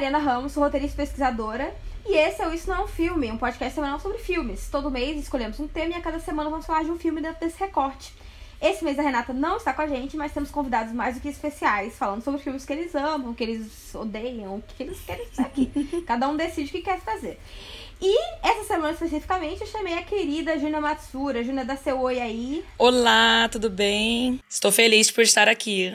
Mariana Ramos, sou roteirista e pesquisadora. E esse é o Isso Não é um Filme, um podcast semanal sobre filmes. Todo mês escolhemos um tema e a cada semana vamos falar de um filme dentro desse recorte. Esse mês a Renata não está com a gente, mas temos convidados mais do que especiais, falando sobre filmes que eles amam, que eles odeiam, o que eles querem fazer aqui. Cada um decide o que quer fazer. E essa semana especificamente eu chamei a querida Júnia Matsura. Júnia, dá seu oi aí. Olá, tudo bem? Estou feliz por estar aqui.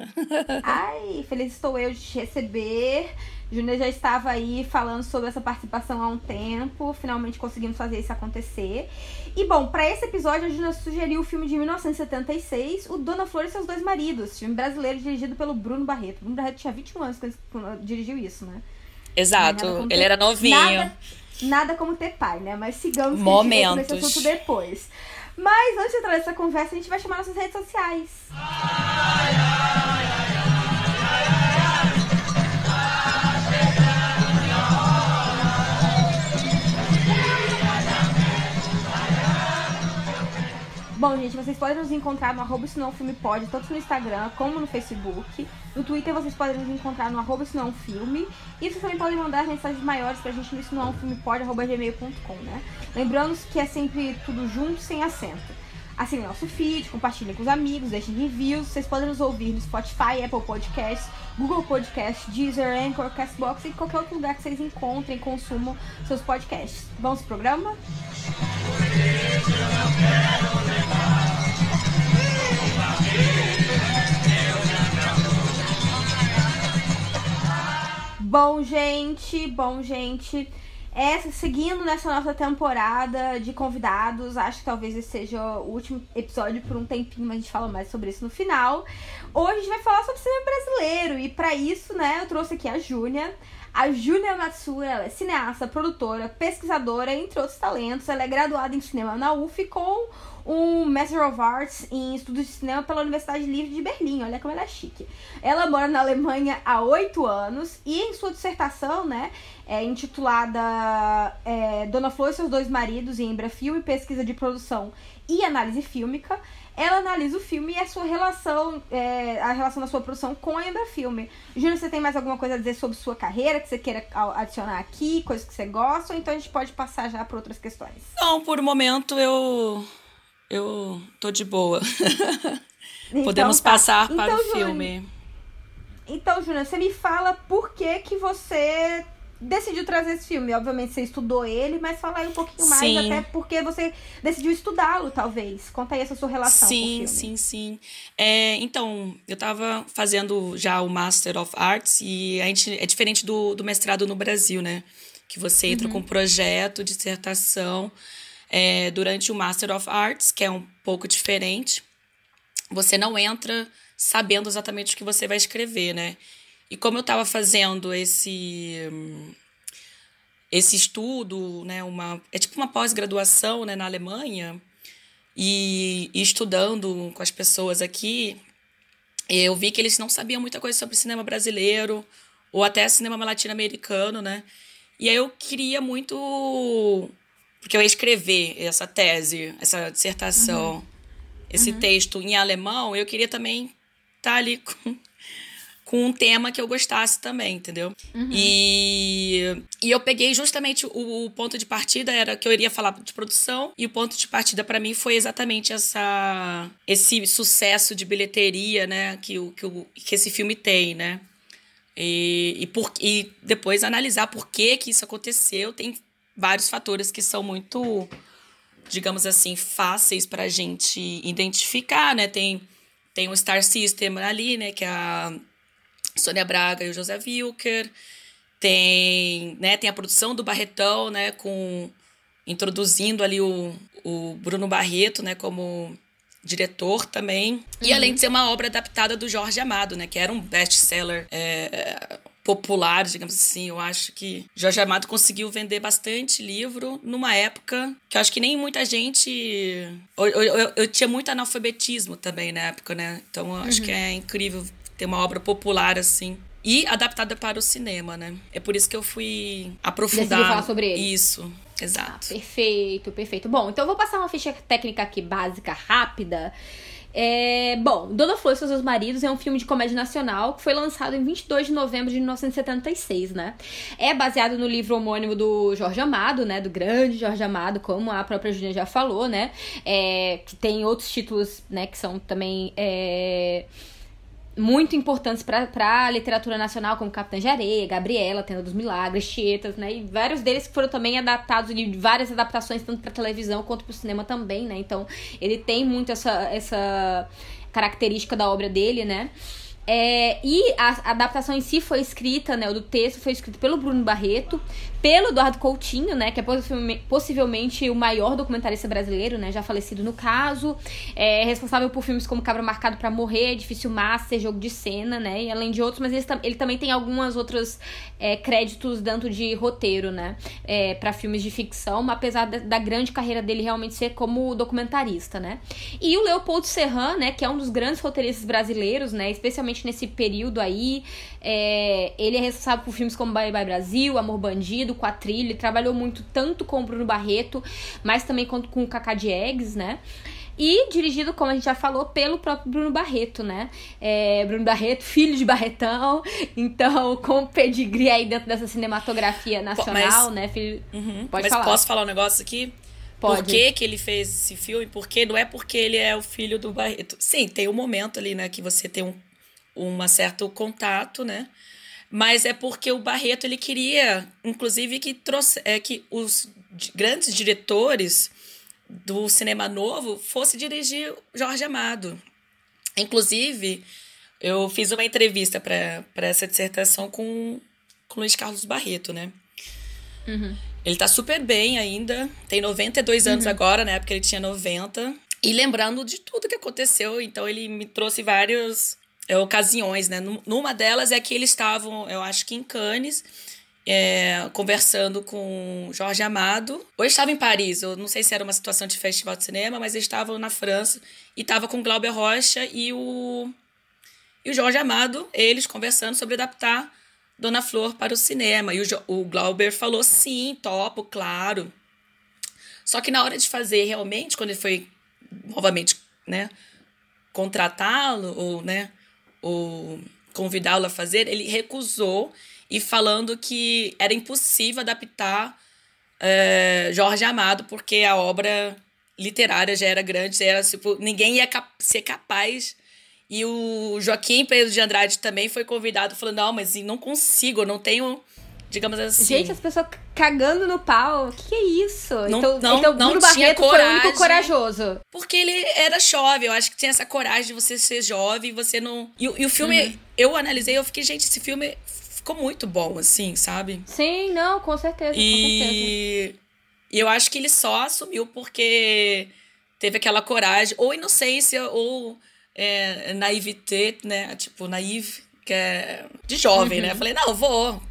Ai, feliz estou eu de te receber. Júnior já estava aí falando sobre essa participação há um tempo, finalmente conseguimos fazer isso acontecer. E bom, para esse episódio a Júnior sugeriu o filme de 1976, O Dona Flor e seus dois maridos, filme brasileiro dirigido pelo Bruno Barreto. Bruno Barreto tinha 21 anos quando dirigiu isso, né? Exato, ele era novinho. Nada, nada, como ter pai, né? Mas sigamos Momentos. nesse assunto depois. Mas antes de entrar nessa conversa, a gente vai chamar nossas redes sociais. Ai, ai, ai, Bom, gente, vocês podem nos encontrar no arroba isso não filme pode, tanto no Instagram como no Facebook. No Twitter vocês podem nos encontrar no arroba isso não filme. E vocês também podem mandar mensagens maiores pra gente no isso não filme pode, arroba gmail.com, né? Lembrando que é sempre tudo junto, sem acento. Assinem nosso feed, compartilhem com os amigos, deixem reviews. Vocês podem nos ouvir no Spotify, Apple Podcasts, Google Podcast, Deezer, Anchor, Castbox e qualquer outro lugar que vocês encontrem e consumam seus podcasts. Vamos pro programa? Bom, gente, bom, gente. Essa, seguindo nessa nossa temporada de convidados, acho que talvez esse seja o último episódio por um tempinho, mas a gente fala mais sobre isso no final. Hoje a gente vai falar sobre cinema brasileiro e para isso, né, eu trouxe aqui a Júnia. A Júlia ela é cineasta, produtora, pesquisadora, entre outros talentos. Ela é graduada em cinema na UF com um Master of Arts em estudos de cinema pela Universidade Livre de Berlim. Olha como ela é chique. Ela mora na Alemanha há oito anos e em sua dissertação, né, é intitulada é, Dona Flor e seus dois maridos em Embra Filme, pesquisa de produção e análise fílmica, ela analisa o filme e a sua relação, é, a relação da sua produção com a Embra Filme. Júlia, você tem mais alguma coisa a dizer sobre sua carreira que você queira adicionar aqui, coisas que você gosta, ou então a gente pode passar já para outras questões? Não, por momento eu eu tô de boa. Então, Podemos tá. passar para então, o filme. Então, Júlia, você me fala por que que você decidiu trazer esse filme? Obviamente você estudou ele, mas fala aí um pouquinho mais, sim. até porque você decidiu estudá-lo, talvez. Conta aí essa sua relação sim, com o filme. Sim, sim, sim. É, então, eu estava fazendo já o Master of Arts e a gente é diferente do, do mestrado no Brasil, né? Que você entra uhum. com um projeto, dissertação. É, durante o Master of Arts, que é um pouco diferente, você não entra sabendo exatamente o que você vai escrever, né? E como eu estava fazendo esse esse estudo, né, uma é tipo uma pós-graduação, né, na Alemanha, e, e, estudando com as pessoas aqui, eu vi que eles não sabiam muita coisa sobre cinema brasileiro ou até cinema latino-americano, né? E aí eu queria muito porque eu ia escrever essa tese, essa dissertação, uhum. esse uhum. texto em alemão, eu queria também estar tá ali com com um tema que eu gostasse também, entendeu? Uhum. E, e eu peguei justamente o, o, ponto de partida era que eu iria falar de produção e o ponto de partida para mim foi exatamente essa esse sucesso de bilheteria, né, que o que, o, que esse filme tem, né? E, e, por, e depois analisar por que que isso aconteceu. Tem vários fatores que são muito, digamos assim, fáceis para a gente identificar, né? Tem, tem o Star System ali, né? Que é a Sônia Braga e o José Wilker. Tem, né, tem a produção do Barretão, né, com introduzindo ali o, o Bruno Barreto, né, como diretor também. Uhum. E além de ser uma obra adaptada do Jorge Amado, né, que era um best-seller é, popular, digamos assim. Eu acho que Jorge Amado conseguiu vender bastante livro numa época que eu acho que nem muita gente. Eu, eu, eu, tinha muito analfabetismo também na época, né? Então eu acho uhum. que é incrível ter uma obra popular assim. E adaptada para o cinema, né? É por isso que eu fui aprofundar. Falar sobre ele. Isso. Exato. Ah, perfeito, perfeito. Bom, então eu vou passar uma ficha técnica aqui básica, rápida. É, bom, Dona Flor e seus maridos é um filme de comédia nacional que foi lançado em 22 de novembro de 1976, né? É baseado no livro homônimo do Jorge Amado, né? Do grande Jorge Amado, como a própria Julia já falou, né? É, que tem outros títulos, né? Que são também... É muito importantes para a literatura nacional, como Capitã de Areia, Gabriela, Tenda dos Milagres, Tietas, né? E vários deles que foram também adaptados de várias adaptações, tanto para televisão quanto para o cinema também, né? Então, ele tem muito essa, essa característica da obra dele, né? É, e a adaptação em si foi escrita, né? O do texto foi escrito pelo Bruno Barreto, pelo Eduardo Coutinho, né? Que é possivelmente o maior documentarista brasileiro, né? Já falecido no caso. É responsável por filmes como Cabra Marcado para Morrer, Difícil Master, Jogo de Cena, né? E além de outros, mas ele, ele também tem algumas outras é, créditos dentro de roteiro, né? É, para filmes de ficção, apesar da, da, grande carreira dele realmente ser como documentarista, né? E o Leopoldo Serran, né? Que é um dos grandes roteiristas brasileiros, né? Especialmente nesse período aí. É, ele é responsável por filmes como Bye Bye Brasil, Amor Bandido, Quatrilho. Ele trabalhou muito tanto com o Bruno Barreto, mas também com, com o Cacá Diegues, né? E dirigido, como a gente já falou, pelo próprio Bruno Barreto, né? É, Bruno Barreto, filho de Barretão, então com pedigree aí dentro dessa cinematografia nacional, mas, né? Filho... Uhum, Pode mas falar. posso falar um negócio aqui? Pode. Por que, que ele fez esse filme? Porque não é porque ele é o filho do Barreto. Sim, tem um momento ali, né, que você tem um um certo contato, né? Mas é porque o Barreto ele queria, inclusive, que trouxe, é, que os grandes diretores do cinema novo fosse dirigir Jorge Amado. Inclusive, eu fiz uma entrevista para essa dissertação com, com Luiz Carlos Barreto, né? Uhum. Ele tá super bem ainda, tem 92 anos uhum. agora, na né? época ele tinha 90. E lembrando de tudo que aconteceu, então ele me trouxe vários é, ocasiões, né? Numa delas é que eles estavam, eu acho que em Cannes, é, conversando com Jorge Amado. Ou estava em Paris, eu não sei se era uma situação de festival de cinema, mas eles estavam na França e estava com Glauber Rocha e o, e o Jorge Amado, eles conversando sobre adaptar Dona Flor para o cinema. E o, o Glauber falou sim, topo, claro. Só que na hora de fazer realmente, quando ele foi novamente, né, contratá-lo ou, né, ou convidá-lo a fazer, ele recusou e falando que era impossível adaptar é, Jorge Amado porque a obra literária já era grande, já era tipo, ninguém ia cap ser capaz. E o Joaquim Pedro de Andrade também foi convidado, falando: não, mas não consigo, não tenho digamos assim. Gente, as pessoas cagando no pau. O que, que, é isso? Não, então, não, então não Bruno Barreto coragem, foi o único corajoso. Porque ele era jovem. Eu acho que tinha essa coragem de você ser jovem e você não. E, e o filme, uhum. eu analisei, eu fiquei, gente, esse filme ficou muito bom, assim, sabe? Sim, não, com certeza. E, com certeza. e eu acho que ele só assumiu porque teve aquela coragem, ou inocência, ou é, naivete, né? Tipo, naive, que é de jovem, né? uhum. né? Eu falei, não, vou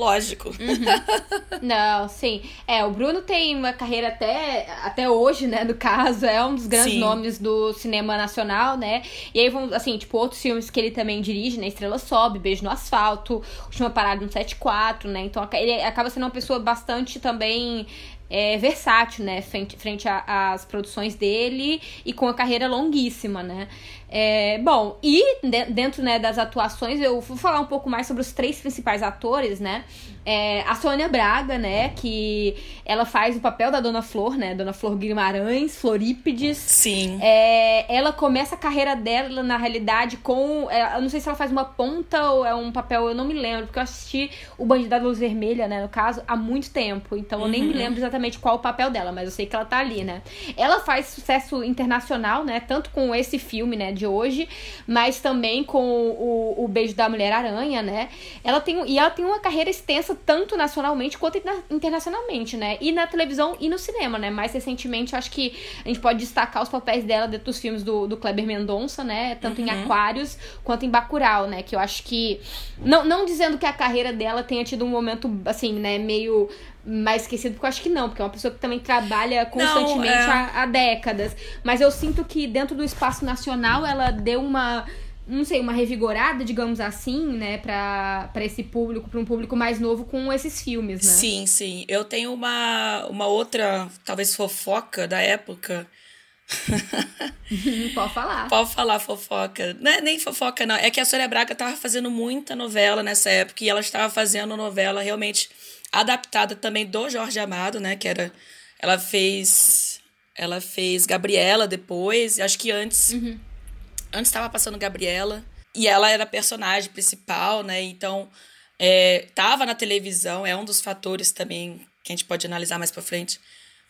Lógico. Uhum. Não, sim. É, o Bruno tem uma carreira até, até hoje, né, no caso, é um dos grandes sim. nomes do cinema nacional, né? E aí vão, assim, tipo, outros filmes que ele também dirige, né? Estrela Sobe, Beijo no Asfalto, Última Parada no 74, né? Então ele acaba sendo uma pessoa bastante também é, versátil, né, frente, frente às produções dele e com a carreira longuíssima, né. É, bom, e dentro né, das atuações, eu vou falar um pouco mais sobre os três principais atores, né? É, a Sônia Braga, né? Que ela faz o papel da Dona Flor, né? Dona Flor Guimarães, Florípides. Sim. É, ela começa a carreira dela, na realidade, com. É, eu não sei se ela faz uma ponta ou é um papel, eu não me lembro, porque eu assisti o Bandido da Luz Vermelha, né? No caso, há muito tempo. Então eu nem me uhum. lembro exatamente exatamente qual o papel dela, mas eu sei que ela tá ali, né? Ela faz sucesso internacional, né? Tanto com esse filme, né, de hoje, mas também com o, o Beijo da Mulher-Aranha, né? Ela tem, e ela tem uma carreira extensa tanto nacionalmente quanto internacionalmente, né? E na televisão e no cinema, né? Mais recentemente, acho que a gente pode destacar os papéis dela dentro dos filmes do, do Kleber Mendonça, né? Tanto uhum. em Aquários quanto em Bacurau, né? Que eu acho que... Não, não dizendo que a carreira dela tenha tido um momento, assim, né? Meio mais esquecido, porque eu acho que não, porque é uma pessoa que também trabalha constantemente não, é... há, há, décadas. Mas eu sinto que dentro do espaço nacional ela deu uma. Não sei, uma revigorada, digamos assim, né, pra, pra esse público, pra um público mais novo com esses filmes, né? Sim, sim. Eu tenho uma, uma outra, talvez fofoca da época. Pode falar. Pode falar fofoca. Não é nem fofoca, não. É que a Sônia Braga tava fazendo muita novela nessa época e ela estava fazendo novela realmente adaptada também do Jorge Amado, né? Que era. Ela fez. Ela fez Gabriela depois. Acho que antes. Uhum. Antes estava passando Gabriela. E ela era a personagem principal, né? Então. É, tava na televisão, é um dos fatores também que a gente pode analisar mais para frente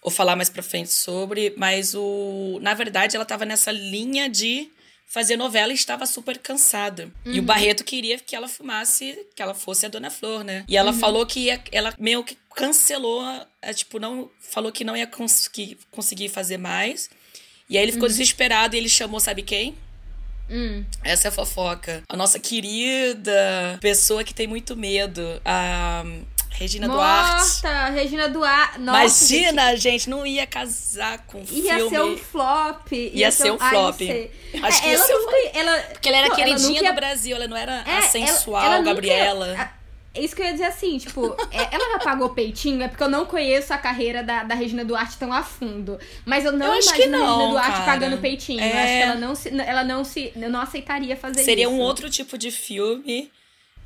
ou falar mais para frente sobre, mas o na verdade ela tava nessa linha de fazer novela e estava super cansada. Uhum. E o uhum. Barreto queria que ela filmasse, que ela fosse a Dona Flor, né? E ela uhum. falou que ia, ela meio que cancelou, é, tipo, não falou que não ia cons que conseguir fazer mais. E aí ele ficou uhum. desesperado e ele chamou, sabe quem? Hum. Essa é a fofoca. A nossa querida pessoa que tem muito medo, a Regina Morta, Duarte. Regina Duarte. Nossa, Imagina, gente. gente, não ia casar com ia filme. Ser um flop. Ia, ia ser um flop. Ai, Acho é, que ia ser um flop. Ela... Porque ela era não, queridinha ela do Brasil, ela não era é, a sensual ela, ela Gabriela. Ia... Isso que eu ia dizer assim, tipo, é, ela já pagou peitinho, é porque eu não conheço a carreira da, da Regina Duarte tão a fundo. Mas eu não eu imagino não, a Regina Duarte cara. pagando peitinho. É... Eu acho que ela não se. Ela não se. Eu não aceitaria fazer Seria isso. Seria um outro tipo de filme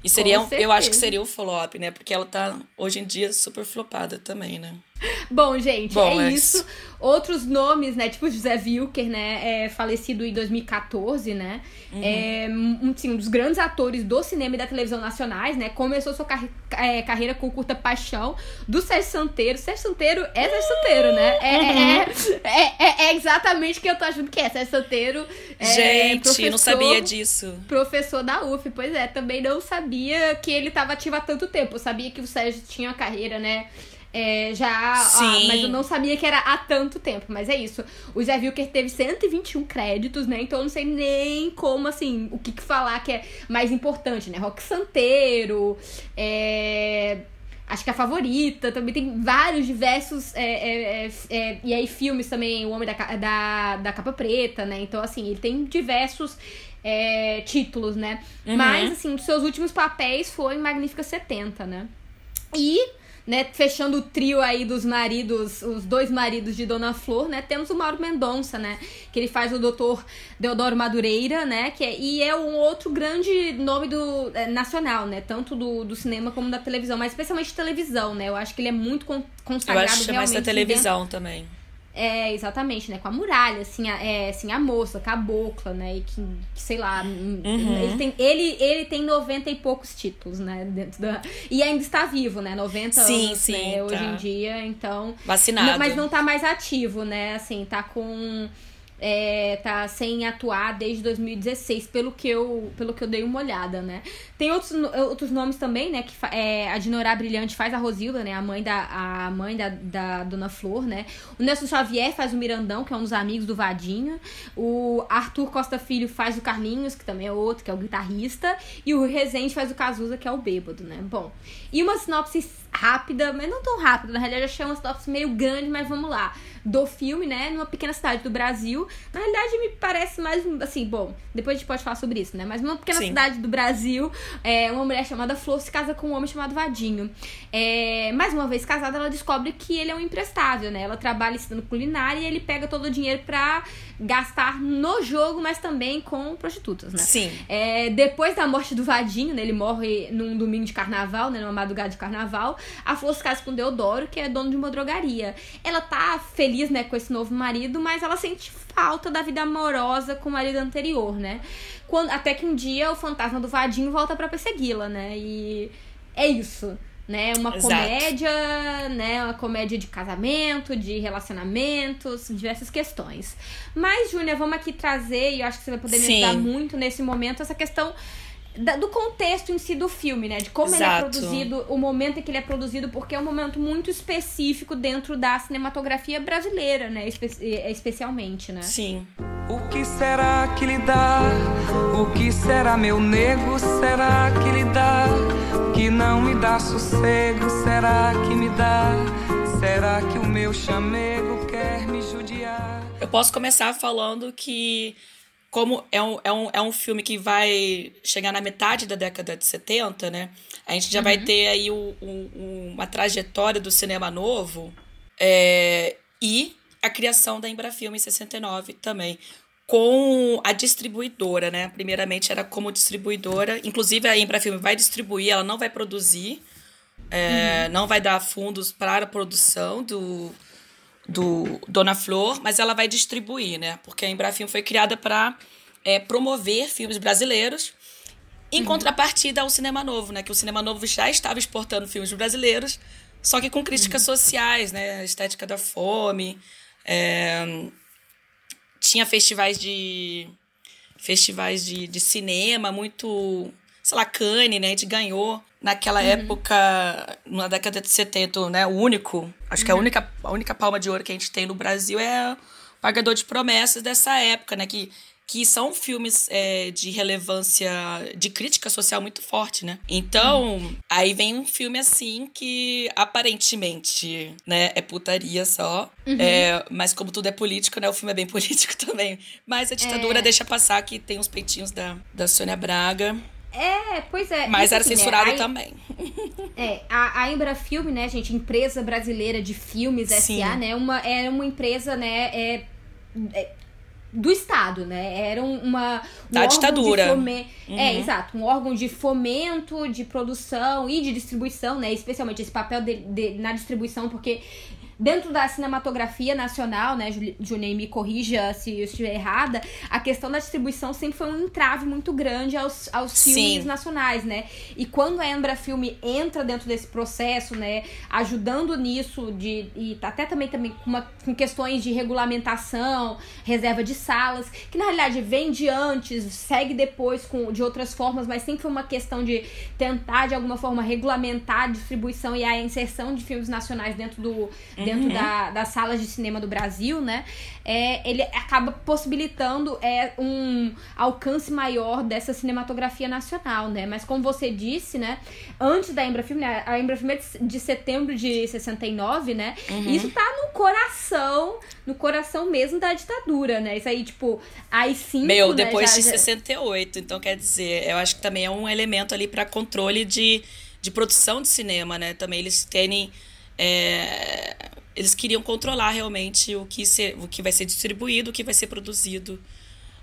e seria, eu acho que seria o flop, né? Porque ela tá hoje em dia super flopada também, né? Bom, gente, Bom, é, é isso. Outros nomes, né? Tipo José Wilker, né? É falecido em 2014, né? Uhum. É um, um dos grandes atores do cinema e da televisão nacionais, né? Começou sua car é, carreira com Curta Paixão, do Sérgio Santeiro. Sérgio Santeiro é Sérgio Santeiro, né? É, uhum. é, é, é, exatamente o que eu tô achando que é. Sérgio Santeiro. gente, não sabia disso. Professor da UF, pois é. Também não sabia que ele tava ativo há tanto tempo. Eu sabia que o Sérgio tinha uma carreira, né? É, já. Ah, mas eu não sabia que era há tanto tempo. Mas é isso. O Zé Wilker teve 121 créditos, né? Então eu não sei nem como, assim, o que, que falar que é mais importante, né? Rock Santeiro, é. Acho que a favorita também tem vários diversos. É, é, é, é, e aí, filmes também, O Homem da, da, da Capa Preta, né? Então, assim, ele tem diversos é, títulos, né? Uhum. Mas, assim, os seus últimos papéis foi em Magnífica 70, né? E né, fechando o trio aí dos maridos, os dois maridos de Dona Flor, né, temos o Mauro Mendonça, né, que ele faz o doutor Deodoro Madureira, né, que é, e é um outro grande nome do é, nacional, né, tanto do, do cinema como da televisão, mas especialmente televisão, né, eu acho que ele é muito consagrado eu acho realmente. mais da televisão dentro... também. É, exatamente, né? Com a muralha, assim, a, é, assim, a moça, cabocla, né? E que, que sei lá. Uhum. Ele, tem, ele, ele tem 90 e poucos títulos, né? Dentro da, e ainda está vivo, né? 90 sim, anos, sim, né? Tá. Hoje em dia, então. Vacinado. mas não tá mais ativo, né? Assim, tá com é, tá sem atuar desde 2016, pelo que eu, pelo que eu dei uma olhada, né? Tem outros, outros nomes também, né? Que é, a Dinorá Brilhante faz a Rosilda, né? A mãe da, a mãe da, da Dona Flor, né? O Nelson Xavier faz o Mirandão, que é um dos amigos do Vadinho. O Arthur Costa Filho faz o Carlinhos, que também é outro, que é o guitarrista. E o Rezende faz o Cazuza, que é o bêbado, né? Bom, e uma sinopse rápida, mas não tão rápida, na realidade eu achei uma sinopse meio grande, mas vamos lá do filme, né? Numa pequena cidade do Brasil. Na realidade, me parece mais assim, bom, depois a gente pode falar sobre isso, né? Mas numa pequena Sim. cidade do Brasil, é, uma mulher chamada Flor se casa com um homem chamado Vadinho. É, mais uma vez casada, ela descobre que ele é um imprestável, né? Ela trabalha estudando culinária e ele pega todo o dinheiro pra gastar no jogo, mas também com prostitutas, né? Sim. É, depois da morte do Vadinho, né? Ele morre num domingo de carnaval, né? Numa madrugada de carnaval. A Flor se casa com Deodoro, que é dono de uma drogaria. Ela tá feliz né, com esse novo marido, mas ela sente falta da vida amorosa com o marido anterior, né? Quando, até que um dia o fantasma do Vadinho volta para persegui-la, né? E é isso. né? Uma Exato. comédia, né? Uma comédia de casamento, de relacionamentos, diversas questões. Mas, Júnia, vamos aqui trazer, e eu acho que você vai poder me Sim. ajudar muito nesse momento, essa questão da- do contexto em si do filme, né? De como ele é Exato. produzido, o momento em que ele é produzido, porque é um momento muito específico dentro da cinematografia brasileira, né? Espe- eh, especialmente, né? Sim. O que será que lhe dá? O que será, meu nego? Será que lhe dá? Que não me dá sossego? Será que me dá? Será que o meu chamego quer me judiar? Eu posso começar falando que, como é um, é um, é um filme que vai chegar na metade da década de 70, né? A gente já vai ter aí o- o- uma trajetória do cinema novo é, e a criação da Embrafilme em 69 também. Com a distribuidora, né? Primeiramente era como distribuidora. Inclusive a Embrafilme vai distribuir, ela não vai produzir. é, Não vai dar fundos para a produção do, do Dona Flor, mas ela vai distribuir, né? Porque a Embrafilme foi criada para promover filmes brasileiros, em contrapartida ao cinema novo, né? Que o cinema novo já estava exportando filmes brasileiros, só que com críticas sociais, né? A estética da fome, é, tinha festivais de festivais de, de cinema muito, sei lá, Cannes, né? A gente ganhou naquela época, na década de 70, né? O único, acho que a única, a única palma de ouro que a gente tem no Brasil é o Pagador de Promessas dessa época, né? Que, que são filmes é, de relevância, de crítica social muito forte, né? Então, aí vem um filme assim que aparentemente, né, é putaria só. É, mas como tudo é político, né? O filme é bem político também. Mas a ditadura É. deixa passar que tem os peitinhos da, da Sônia Braga. É, pois é. Mas Isso era assim, né, censurado aí- também. É, a, a Embrafilme, né, gente, empresa brasileira de filmes Sim. SA, né, uma, era uma empresa, né, é, é, do Estado, né, era um- uma... um Da ditadura. fome- É, Uhum. exato, um órgão de fomento, de produção e de distribuição, né, especialmente esse papel de, de- na distribuição, porque dentro da cinematografia nacional, né, Juninho, me corrija se eu estiver errada, a questão da distribuição sempre foi um entrave muito grande aos, aos Sim. filmes nacionais, né? E quando a Embra Filme entra dentro desse processo, né, ajudando nisso de e até também também com, uma- com questões de regulamentação, reserva de salas, que na realidade vem de antes, segue depois com de outras formas, mas sempre foi uma questão de tentar de alguma forma regulamentar a distribuição e a inserção de filmes nacionais dentro do dentro da, das salas de cinema do Brasil, né? É, ele acaba possibilitando é, um alcance maior dessa cinematografia nacional, né? Mas como você disse, né? Antes da Embrafilme, né, a Embrafilme é de- setembro de 69, né? Isso tá no coração, no coração mesmo da ditadura, né? Isso aí, tipo, aí sim. Meu, né, depois já- de já- 68. Então, quer dizer, eu acho que também é um elemento ali para controle de, de produção de cinema, né? Também eles terem. É, eles queriam controlar realmente o que, ser, o que vai ser distribuído, o que vai ser produzido.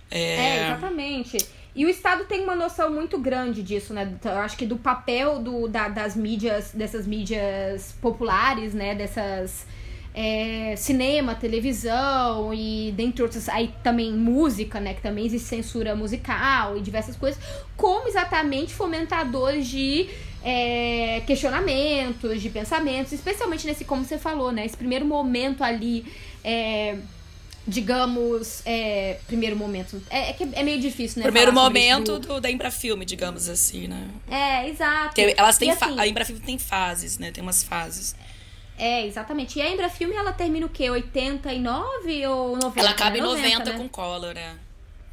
É, exatamente. E o Estado tem uma noção muito grande disso, né? Eu acho que do papel do, da- das mídias, dessas mídias populares, né? Dessas. é, cinema, televisão e dentre outras, aí também música, né, que também existe censura musical e diversas coisas, como exatamente fomentadores de é, questionamentos, de pensamentos, especialmente nesse, como você falou, né, esse primeiro momento ali, é, digamos, é, primeiro momento, é, é que é meio difícil, né, Primeiro momento do- do, da Embrafilme, digamos assim, né? É, exato. Tem- elas têm fa- assim, a Embrafilme tem fases, né? Tem umas fases. É, exatamente. E a Embrafilme, ela termina o quê? 89 ou 90? Ela acaba né? em 90 né? com Collor, né?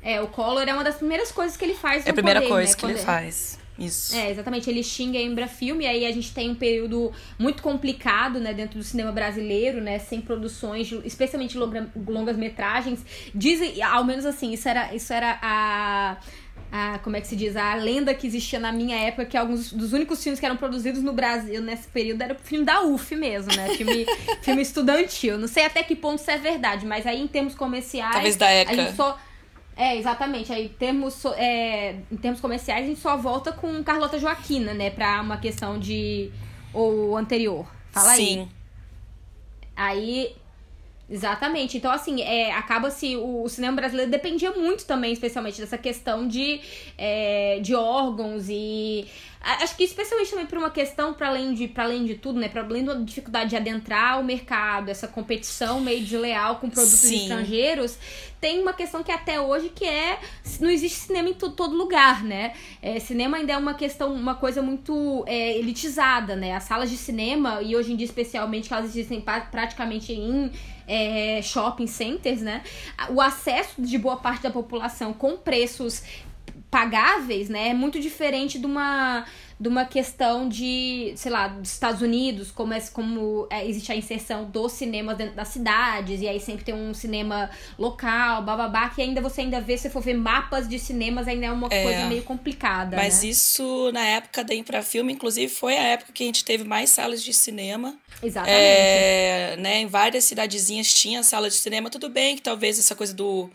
É, o Collor é uma das primeiras coisas que ele faz É a no primeira poder, coisa né? que ele Quando- faz. Isso. É, exatamente. Ele xinga a Embrafilme, e aí a gente tem um período muito complicado, né, dentro do cinema brasileiro, né, sem produções, especialmente longa- longas-metragens. Dizem, ao menos assim, isso era, isso era a... a, como é que se diz, a lenda que existia na minha época, que alguns dos únicos filmes que eram produzidos no Brasil nesse período era o filme da UF mesmo, né? Filme, filme estudantil. Não sei até que ponto isso é verdade, mas aí em termos comerciais. Talvez da ECA. A gente só. É, exatamente. Aí, em termos, é, em termos comerciais, a gente só volta com Carlota Joaquina, né? Pra uma questão de. Ou anterior. Fala aí. Sim. Aí. Exatamente. Então, assim, é, acaba-se. O, o cinema brasileiro dependia muito também, especialmente, dessa questão de, é, de órgãos e Acho que especialmente também por uma questão, para além, de, além de tudo, né? Para além da dificuldade de adentrar o mercado, essa competição meio desleal com produtos Sim. estrangeiros, tem uma questão que até hoje que é não existe cinema em todo, todo lugar, né? É, cinema ainda é uma questão, uma coisa muito é, elitizada, né? As salas de cinema, e hoje em dia especialmente, que elas existem praticamente em é, shopping centers, né? O acesso de boa parte da população com preços pagáveis, né, é muito diferente de uma de uma questão de, sei lá, dos Estados Unidos, como, é, como é, existe a inserção dos cinemas dentro das cidades, e aí sempre tem um cinema local, bababá, que ainda você ainda vê, se for ver mapas de cinemas, ainda é uma é, coisa meio complicada. Mas né? isso, na época da Infrafilme, inclusive, foi a época que a gente teve mais salas de cinema. Exatamente. É, né, em várias cidadezinhas tinha sala de cinema, tudo bem que talvez essa coisa do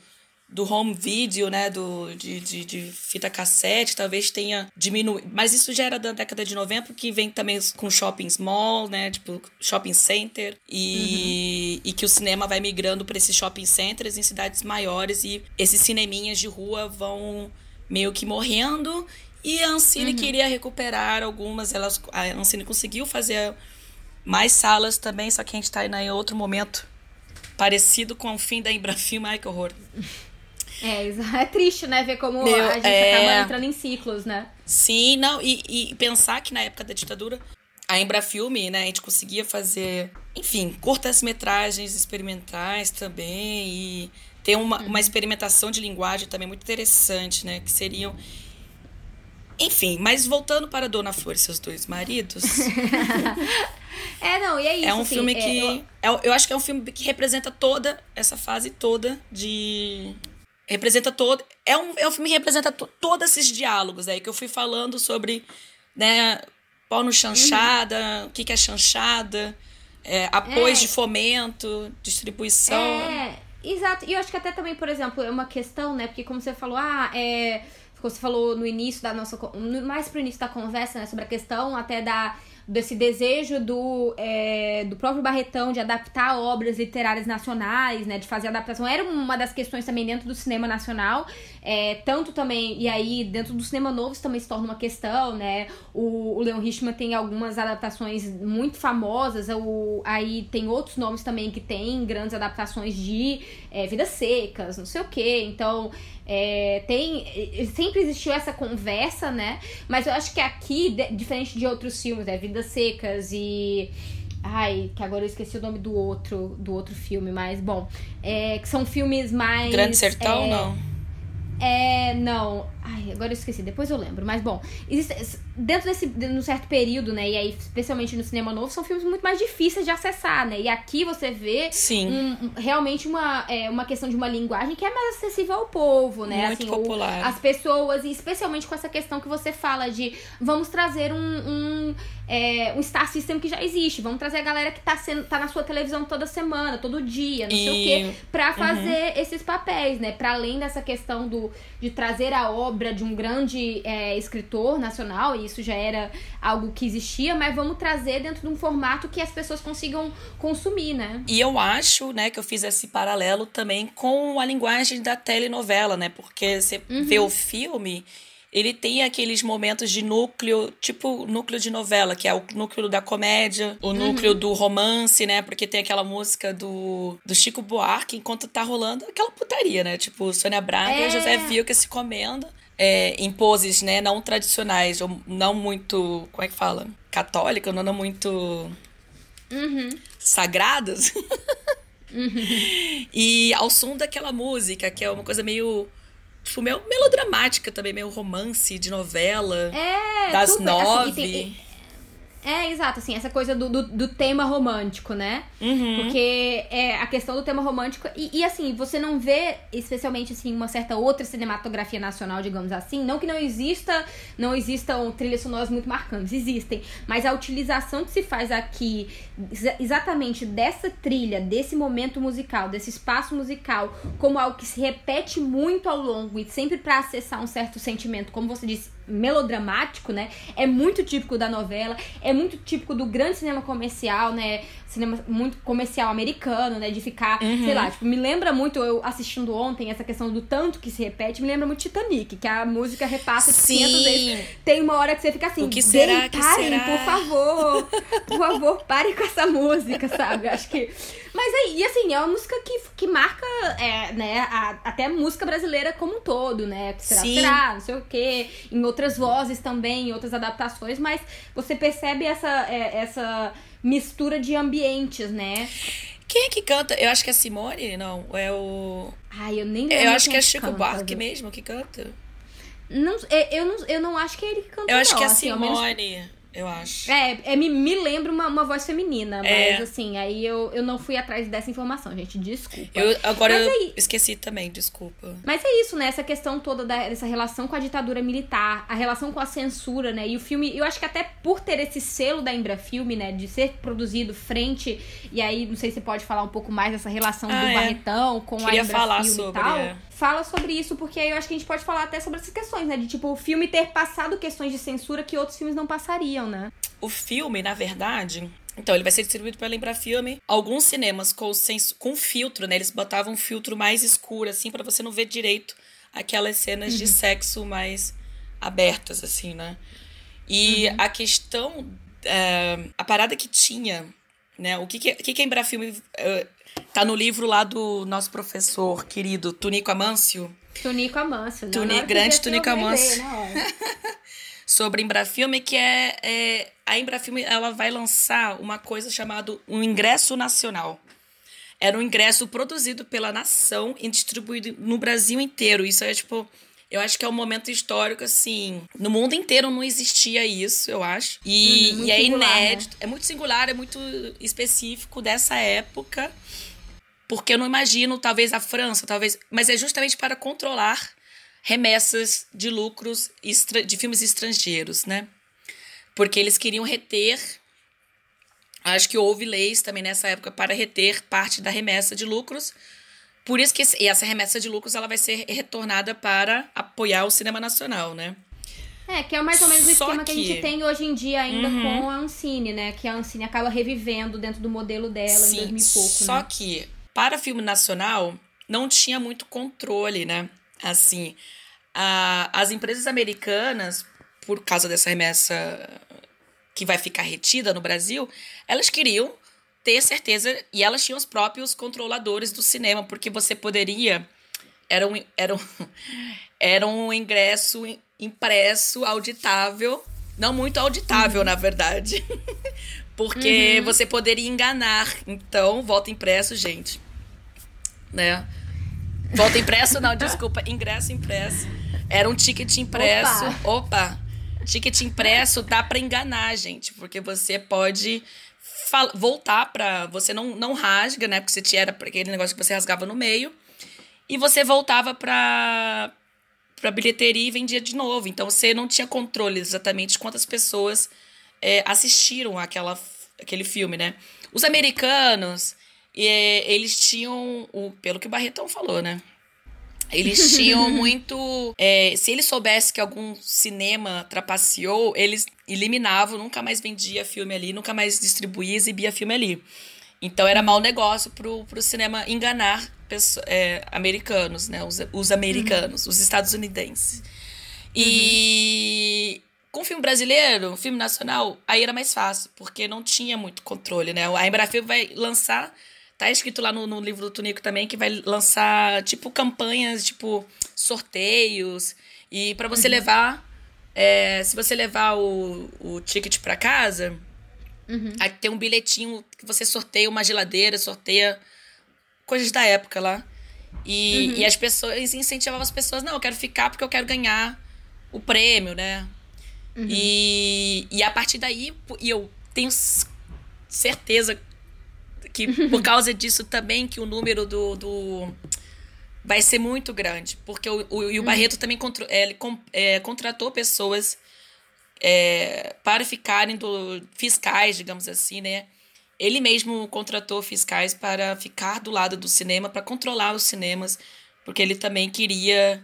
do home video, né, do, de, de, de, fita cassete, talvez tenha diminuído. Mas isso já era da década de 90, que vem também com shopping mall, né, tipo shopping center, e, uhum. e que o cinema vai migrando para esses shopping centers em cidades maiores e esses cineminhas de rua vão meio que morrendo. E a Ancine uhum. queria recuperar algumas, elas, a Ancine conseguiu fazer mais salas também, só que a gente está em outro momento parecido com o fim da Embrafilme, ai que horror. É, é triste, né? Ver como Meu, a gente é... acaba entrando em ciclos, né? Sim, não, e, e pensar que na época da ditadura, a Embrafilme, né, a gente conseguia fazer, enfim, curtas-metragens experimentais também, e ter uma, uhum. uma experimentação de linguagem também muito interessante, né? Que seriam. Enfim, mas voltando para Dona Flor e seus dois maridos. é, não, e é isso. É um assim, filme é, que. Eu... É, eu acho que é um filme que representa toda essa fase toda de representa todo. É um, é um filme que representa todos esses diálogos aí que eu fui falando sobre, né, pau no chanchada, uhum. o que, que é chanchada, é, apoio é. de fomento, distribuição. É, exato. E eu acho que até também, por exemplo, é uma questão, né, porque como você falou, ah, é. Você falou no início da nossa. Mais pro início da conversa, né? Sobre a questão até da desse desejo do, é, do próprio Barretão de adaptar obras literárias nacionais, né, de fazer adaptação, era uma das questões também dentro do cinema nacional, é, tanto também, e aí dentro do cinema novo isso também se torna uma questão, né, o, o Leon Richman tem algumas adaptações muito famosas, o, aí tem outros nomes também que tem grandes adaptações de é, Vidas Secas, não sei o que, então é, tem sempre existiu essa conversa, né? Mas eu acho que aqui, de, diferente de outros filmes, né? Vidas Secas e Ai, que agora eu esqueci o nome do outro, do outro filme, mas bom, é, que são filmes mais. Grande Sertão, é, não. É, não. Ai, agora eu esqueci, depois eu lembro. Mas bom, existe, dentro desse num certo período, né? E aí, especialmente no cinema novo, são filmes muito mais difíceis de acessar, né? E aqui você vê Sim. Um, realmente uma, é, uma questão de uma linguagem que é mais acessível ao povo, né? Muito assim, popular. as pessoas, e especialmente com essa questão que você fala de vamos trazer um, um, é, um Star System que já existe. Vamos trazer a galera que tá, sendo, tá na sua televisão toda semana, todo dia, não e... sei o quê, pra uhum. fazer uhum. esses papéis, né? Pra além dessa questão do, de trazer a obra de um grande é, escritor nacional, e isso já era algo que existia, mas vamos trazer dentro de um formato que as pessoas consigam consumir, né? E eu acho, né, que eu fiz esse paralelo também com a linguagem da telenovela, né? Porque você uhum. vê o filme ele tem aqueles momentos de núcleo, tipo núcleo de novela, que é o núcleo da comédia, o uhum. núcleo do romance, né? Porque tem aquela música do, do Chico Buarque enquanto tá rolando aquela putaria, né? Tipo, Sônia Braga é. e José Vilca se comendo. É, em poses, né, não tradicionais, ou não muito, como é que fala? Católica, não, não muito uhum. sagradas. uhum. E ao som daquela música, que é uma coisa meio tipo, meio melodramática também, meio romance de novela. É, das super, nove. Assim, é, exato, assim, essa coisa do, do, do tema romântico, né? Uhum. Porque é a questão do tema romântico. E, e, assim, você não vê, especialmente, assim, uma certa outra cinematografia nacional, digamos assim. Não que não exista, não existam trilhas sonoras muito marcantes, existem. Mas a utilização que se faz aqui, exatamente dessa trilha, desse momento musical, desse espaço musical, como algo que se repete muito ao longo e sempre para acessar um certo sentimento, como você disse, melodramático, né? É muito típico da novela, é muito típico do grande cinema comercial, né? Cinema muito comercial americano, né? De ficar, uhum. sei lá, tipo, me lembra muito, eu assistindo ontem, essa questão do tanto que se repete, me lembra muito Titanic, que a música repassa de 500 vezes. Tem uma hora que você fica assim, o que será, que parem, será? por favor, por favor, pare com essa música, sabe? Acho que... Mas aí, e assim, é uma música que, que marca, é, né, a, até a música brasileira como um todo, né? Será, Sim. será, não sei o quê, em outras vozes também, em outras adaptações, mas você percebe essa, é, essa mistura de ambientes, né? Quem é que canta? Eu acho que é Simone, não? É o. Ai, eu nem lembro. Eu acho que é Chico canta, Buarque mesmo que canta. Não, eu, não, eu não acho que é ele que canta. Eu acho não, que é assim, Simone. Menos eu acho. É, é me, me lembra uma, uma voz feminina, é. mas assim, aí eu, eu não fui atrás dessa informação, gente, desculpa. Eu, agora mas eu aí, esqueci também, desculpa. Mas é isso, né, essa questão toda da, dessa relação com a ditadura militar, a relação com a censura, né, e o filme, eu acho que até por ter esse selo da Embrafilme, né, de ser produzido frente, e aí, não sei se você pode falar um pouco mais dessa relação ah, do é. Barretão com Queria a Embrafilme e tal. É fala sobre isso, porque aí eu acho que a gente pode falar até sobre essas questões, né? De tipo, o filme ter passado questões de censura que outros filmes não passariam, né? O filme, na verdade, então, ele vai ser distribuído pela Embrafilme. Alguns cinemas com, com filtro, né? Eles botavam um filtro mais escuro, assim, para você não ver direito aquelas cenas uhum. de sexo mais abertas, assim, né? E uhum. a questão. É, a parada que tinha, né? O que, que, que a Embrafilme é, Tá no livro lá do nosso professor querido Tunico Amâncio. Tunico Amâncio, né? Tuni, grande Tunico Amâncio. Sobre Embrafilme, que é, é, a Embrafilme ela vai lançar uma coisa chamada um ingresso nacional. Era um ingresso produzido pela nação e distribuído no Brasil inteiro. Isso é tipo eu acho que é um momento histórico, assim. No mundo inteiro não existia isso, eu acho. E, uhum, e é singular, né? inédito. Né? É muito singular, é muito específico dessa época. Porque eu não imagino, talvez, a França, talvez. Mas é justamente para controlar remessas de lucros de filmes estrangeiros, né? Porque eles queriam reter. Acho que houve leis também nessa época para reter parte da remessa de lucros por isso que e essa remessa de lucros ela vai ser retornada para apoiar o cinema nacional, né? É, que é mais ou menos o Só esquema que... que... a gente tem hoje em dia ainda uhum. com a Ancine, né? Que a Ancine acaba revivendo dentro do modelo dela Sim, em 2000 e pouco, Só né? que para filme nacional não tinha muito controle, né? Assim, a, as empresas americanas, por causa dessa remessa que vai ficar retida no Brasil, elas queriam ter certeza. E elas tinham os próprios controladores do cinema, porque você poderia. Era um, era um, era um ingresso impresso, auditável. Não muito auditável, uhum. na verdade. porque uhum. você poderia enganar. Então, voto impresso, gente. Né? Voto impresso, não, desculpa. Ingresso impresso. Era um ticket impresso. Opa! Opa ticket impresso dá para enganar, gente, porque você pode voltar para você não não rasga, né? Porque você tinha era aquele negócio que você rasgava no meio e você voltava para para bilheteria e vendia de novo. Então você não tinha controle exatamente de quantas pessoas é, assistiram aquela, aquele filme, né? Os americanos, é, eles tinham, o, pelo que o Barretão falou, né? Eles tinham muito. É, se eles soubessem que algum cinema trapaceou, eles eliminavam, nunca mais vendia filme ali, nunca mais distribuía, exibia filme ali. Então era mau negócio pro, pro cinema enganar pessoas, é, americanos, né? Os, os americanos, uhum. os estadunidenses. E. Uhum. Com filme brasileiro, filme nacional, aí era mais fácil, porque não tinha muito controle, né? A Embrafilme vai lançar Tá escrito lá no, no livro do Tunico também que vai lançar, tipo, campanhas, tipo, sorteios. E para você uhum. levar. É, se você levar o, o ticket para casa, uhum. aí tem um bilhetinho que você sorteia uma geladeira, sorteia coisas da época lá. E, uhum. e as pessoas incentivavam as pessoas, não, eu quero ficar porque eu quero ganhar o prêmio, né? Uhum. E, e a partir daí, e eu tenho certeza que por causa disso também que o número do, do vai ser muito grande, porque o, o, o hum. Barreto também contro, é, ele é, contratou pessoas é, para ficarem do fiscais, digamos assim, né? Ele mesmo contratou fiscais para ficar do lado do cinema, para controlar os cinemas, porque ele também queria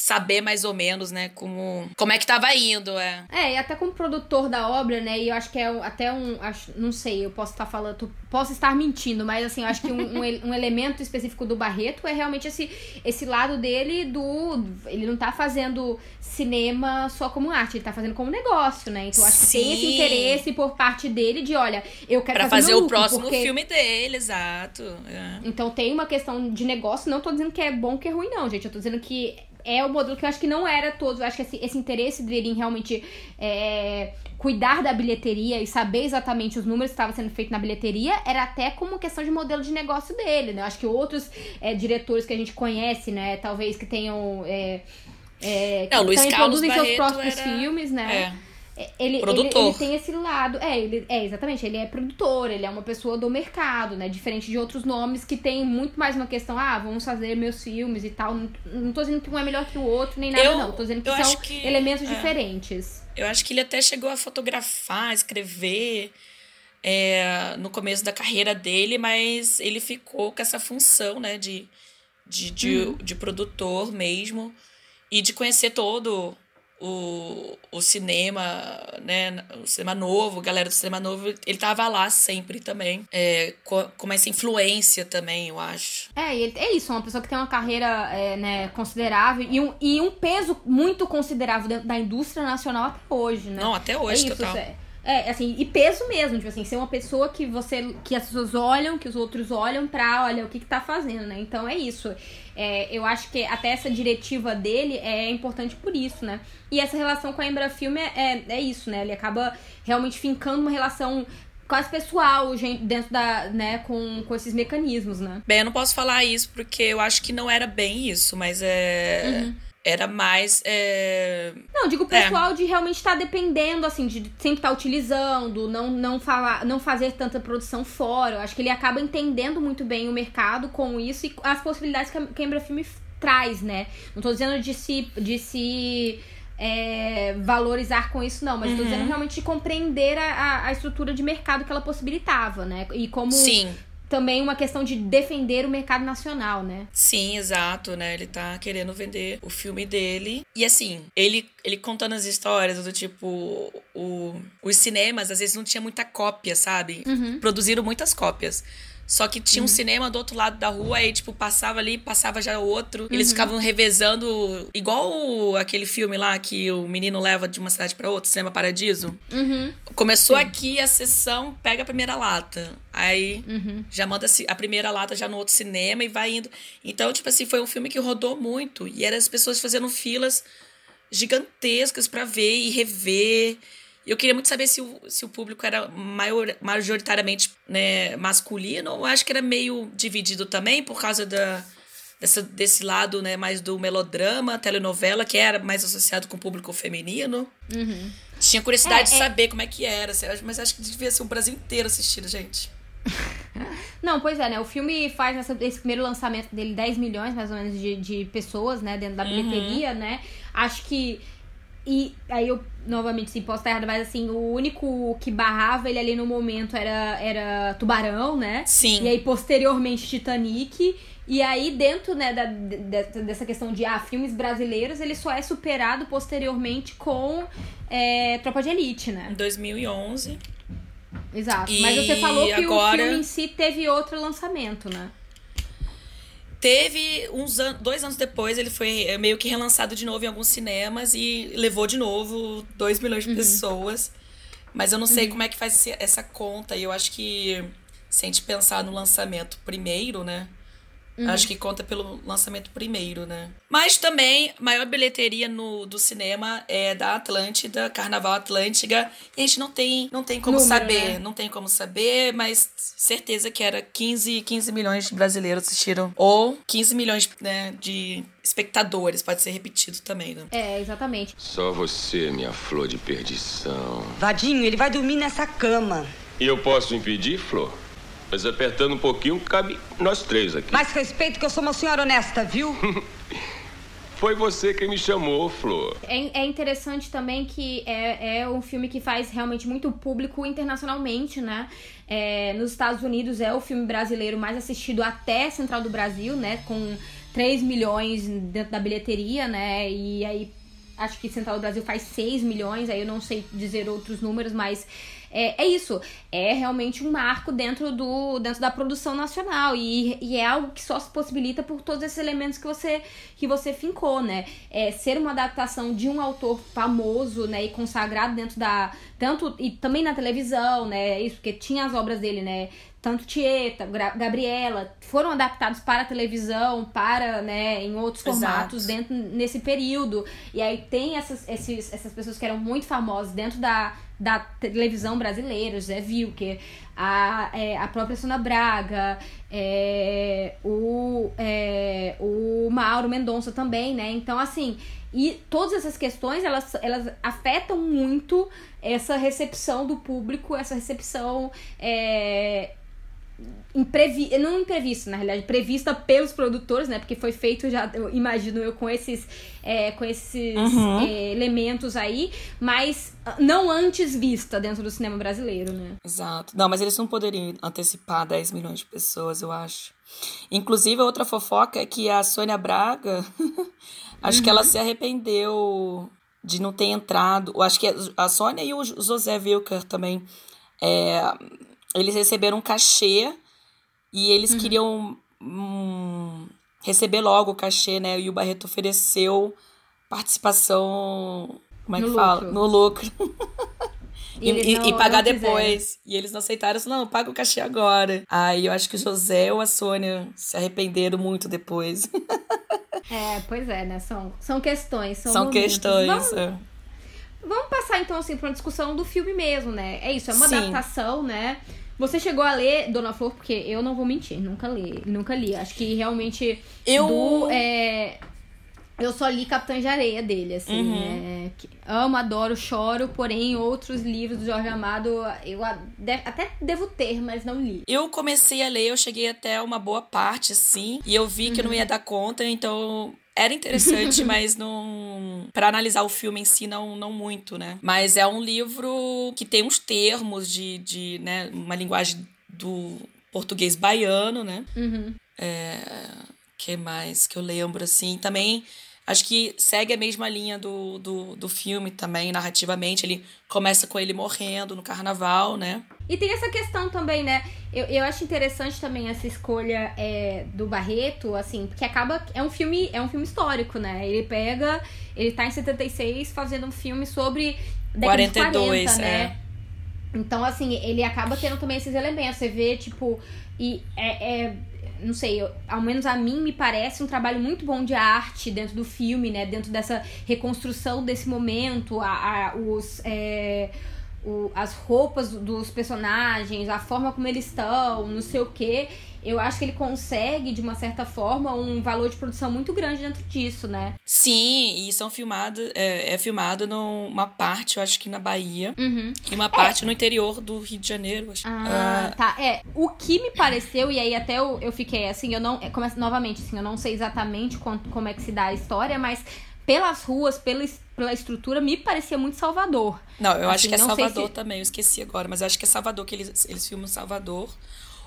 saber mais ou menos, né, como, como é que tava indo, é. É, e até como produtor da obra, né, e eu acho que é até um, acho, não sei, eu posso estar falando, posso estar mentindo, mas assim, eu acho que um, um, um, elemento específico do Barreto é realmente esse, esse lado dele do, ele não tá fazendo cinema só como arte, ele tá fazendo como negócio, né, então eu acho que tem esse interesse por parte dele de, olha, eu quero pra fazer, fazer o lucro, próximo porque... filme dele, exato. É. Então tem uma questão de negócio, não tô dizendo que é bom que é ruim não, gente, eu tô dizendo que é o modelo que eu acho que não era todo. Eu acho que esse, esse interesse dele em realmente é, cuidar da bilheteria e saber exatamente os números que estavam sendo feitos na bilheteria era até como questão de modelo de negócio dele, né? Eu acho que outros é, diretores que a gente conhece, né? Talvez que tenham. É, é, que não, Luiz Carlos produzem seus Barreto próprios era... filmes, né? É. Ele, produtor. Ele, ele, tem esse lado. É, ele, é, exatamente. Ele é produtor, ele é uma pessoa do mercado, né? Diferente de outros nomes que tem muito mais uma questão, ah, vamos fazer meus filmes e tal. Não, não tô dizendo que um é melhor que o outro, nem nada, eu, não. Tô dizendo que são que, elementos é. diferentes. Eu acho que ele até chegou a fotografar, escrever é, no começo da carreira dele, mas ele ficou com essa função, né, de, de, de, Uhum. de produtor mesmo e de conhecer todo o, o cinema, né, o cinema novo, galera do cinema novo, ele tava lá sempre também, é, com, com essa influência também, eu acho. É, e ele, é isso, uma pessoa que tem uma carreira é, né, considerável e um, e um peso muito considerável da indústria nacional até hoje, né? Não, até hoje, é isso, total. É, é, assim, e peso mesmo, tipo assim, ser uma pessoa que você, que as pessoas olham, que os outros olham pra, olha, o que que tá fazendo, né? Então é isso. É, eu acho que até essa diretiva dele é importante por isso, né? E essa relação com a Embra Filme é, é, é isso, né? Ele acaba realmente fincando uma relação quase pessoal gente, dentro da, né, com, com esses mecanismos, né? Bem, eu não posso falar isso porque eu acho que não era bem isso, mas é. Uhum. Era mais. É... Não, digo pessoal de realmente estar dependendo, assim, de sempre estar utilizando, não, não, falar, não fazer tanta produção fora. Eu acho que ele acaba entendendo muito bem o mercado com isso e as possibilidades que a Cambra Filme traz, né? Não tô dizendo de se. De se é, valorizar com isso, não, mas tô Uhum. dizendo realmente de compreender a, a, a estrutura de mercado que ela possibilitava, né? E como Sim, também uma questão de defender o mercado nacional, né? sim, exato, né? Ele tá querendo vender o filme dele. E assim, ele, ele contando as histórias do tipo. O, os cinemas, às vezes, não tinha muita cópia, sabe? Produziram muitas cópias. Só que tinha um cinema do outro lado da rua, aí, tipo, passava ali, passava já outro. Eles ficavam revezando, igual o- aquele filme lá que o menino leva de uma cidade pra outra, Cinema Paradiso. Uhum. Começou aqui a sessão, pega a primeira lata. Aí Uhum. já manda a primeira lata já no outro cinema e vai indo. Então, tipo assim, foi um filme que rodou muito. E eram as pessoas fazendo filas gigantescas pra ver e rever. Eu queria muito saber se o, se o público era maior, majoritariamente né, masculino. Eu acho que era meio dividido também por causa da, dessa, desse lado né, mais do melodrama, telenovela, que era mais associado com o público feminino. Tinha curiosidade É, de é- saber como é que era, mas acho que devia ser o Brasil inteiro assistindo, gente. Não, pois é, né? O filme faz essa- esse primeiro lançamento dele 10 milhões, mais ou menos, de, de pessoas, né? Dentro da bilheteria, né? Acho que. E aí eu, novamente, sim, posso estar errado, mas assim, o único que barrava ele ali no momento era, era Tubarão, né? Sim. E aí, posteriormente, Titanic. E aí, dentro né, da, de- dessa questão de ah, filmes brasileiros, ele só é superado posteriormente com é, Tropa de Elite, né? Em 2011. Exato. E Mas você falou que agora- o filme em si teve outro lançamento, né? Teve uns an dois anos depois, ele foi é, meio que relançado de novo em alguns cinemas e levou de novo 2 milhões Uhum. de pessoas. Mas eu não sei como é que faz essa conta. E eu acho que se a gente pensar no lançamento primeiro, né? Uhum. Acho que conta pelo lançamento primeiro, né? Mas também, a maior bilheteria no, do cinema é da Atlântida, Carnaval Atlântica. E a gente não tem, não tem como Número, saber. né? Não tem como saber, mas certeza que era 15, 15 milhões de brasileiros assistiram. Ou 15 milhões né, de espectadores. Pode ser repetido também, né? É, exatamente. Só você, minha flor de perdição. Vadinho, ele vai dormir nessa cama. E eu posso impedir, Flor? Mas apertando um pouquinho, cabe nós três aqui. Mais respeito que eu sou uma senhora honesta, viu? Foi você quem me chamou, Flor. É, é interessante também que é, é um filme que faz realmente muito público internacionalmente, né? É, nos Estados Unidos é o filme brasileiro mais assistido até Central do Brasil, né? Com 3 milhões dentro da bilheteria, né? E aí acho que Central do Brasil faz 6 milhões, aí eu não sei dizer outros números, mas é, é isso. É realmente um marco dentro, do, dentro da produção nacional. E, e é algo que só se possibilita por todos esses elementos que você, que você fincou, né? É, ser uma adaptação de um autor famoso, né? E consagrado dentro da. Tanto. E também na televisão, né? Isso, porque tinha as obras dele, né? Tanto Tieta, Gabriela, foram adaptados para a televisão, para, né, em outros formatos Exato. dentro nesse período. E aí tem essas, esses, essas pessoas que eram muito famosas dentro da, da televisão brasileira, José Wilker, a, é, a própria Sônia Braga, é, o, é, o Mauro Mendonça também, né? Então, assim, e todas essas questões, elas, elas afetam muito essa recepção do público, essa recepção é, imprevi não imprevisto, na realidade, prevista pelos produtores, né? Porque foi feito já, eu imagino eu, com esses, é, com esses Uhum. é, elementos aí, mas ah, não antes vista dentro do cinema brasileiro, né? Exato. Não, mas eles não poderiam antecipar 10 milhões de pessoas, eu acho. Inclusive, outra fofoca é que a Sônia Braga, acho que ela se arrependeu de não ter entrado. Acho que a Sônia e o José Wilker também. é, eles receberam um cachê e eles queriam hum, receber logo o cachê, né? E o Barreto ofereceu participação. Como é que No fala? lucro. No lucro. E E, não- e pagar quiseram. depois. E eles não aceitaram. Não, paga o cachê agora. Aí eu acho que o José ou a Sônia se arrependeram muito depois. É, pois é, né? São, são questões, são, São momentos. questões. Vamos, é. Vamos passar então assim pra uma discussão do filme mesmo, né? É isso, é uma Sim. adaptação, né? Você chegou a ler Dona Flor, porque eu não vou mentir, nunca li, nunca li. Acho que realmente Eu- do, é, eu só li Capitã de Areia dele, assim, Uhum. né? Amo, adoro, choro, porém outros livros do Jorge Amado eu até devo ter, mas não li. Eu comecei a ler, eu cheguei até uma boa parte, assim, e eu vi que eu não ia dar conta, então era interessante, mas não. Pra analisar o filme em si, não, não muito, né? Mas é um livro que tem uns termos de, de né, uma linguagem do português baiano, né? Uhum. que mais que eu lembro, assim? Também acho que segue a mesma linha do, do, do filme também, narrativamente. Ele começa com ele morrendo no carnaval, né? E tem essa questão também, né? Eu, eu acho interessante também essa escolha é, do Barreto, assim, porque acaba. É um filme, é um filme histórico, né? Ele pega. Ele tá em 76 fazendo um filme sobre década de 42, 40, né? é. Então, assim, ele acaba tendo também esses elementos. Você vê, tipo, e é. é- não sei, eu- ao menos a mim me parece um trabalho muito bom de arte dentro do filme, né? Dentro dessa reconstrução desse momento, a, a- os. é, o- as roupas dos personagens, a forma como eles estão, não sei o quê. Eu acho que ele consegue, de uma certa forma, um valor de produção muito grande dentro disso, né? Sim, e são filmados. É, é filmado numa parte, eu acho que na Bahia, Uhum. e uma parte no interior do Rio de Janeiro. Acho. Ah, tá. É, o que me pareceu, e aí até eu, eu fiquei assim, eu não. é, Começa, novamente, assim, eu não sei exatamente quanto, como é que se dá a história, mas pelas ruas, pela, pela estrutura, me parecia muito Salvador. Não, eu acho Assim, que é Salvador se- também, eu esqueci agora, mas eu acho que é Salvador que eles, eles filmam Salvador.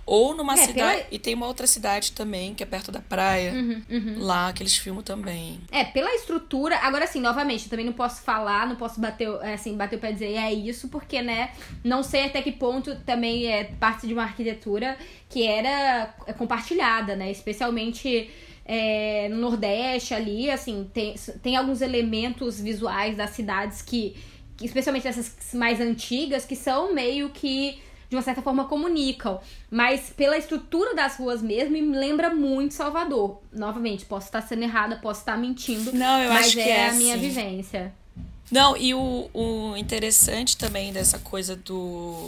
Ou numa É, cidade. pela- E tem uma outra cidade também, que é perto da praia. Uhum, Lá que eles filmam também. É, pela estrutura. Agora, assim, novamente, eu também não posso falar, não posso bater, o- é, assim, bater o pé e dizer é isso, porque, né, não sei até que ponto também é parte de uma arquitetura que era é, compartilhada, né? Especialmente é, no Nordeste ali, assim, tem, tem alguns elementos visuais das cidades que, que, especialmente essas mais antigas, que são meio que de uma certa forma comunicam, mas pela estrutura das ruas mesmo me lembra muito Salvador. Novamente, posso estar sendo errada, posso estar mentindo, Não, eu mas acho que é, é a minha assim. vivência. Não, e o, o interessante também dessa coisa do.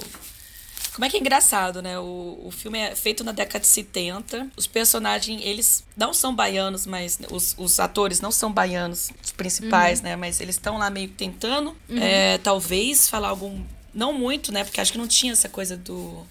Como é que é engraçado, né? O, o filme é feito na década de 70. Os personagens, eles não são baianos, mas os, os atores não são baianos, os principais, né? Mas eles estão lá meio que tentando, é, talvez, falar algum. Não muito, né? Porque acho que não tinha essa coisa do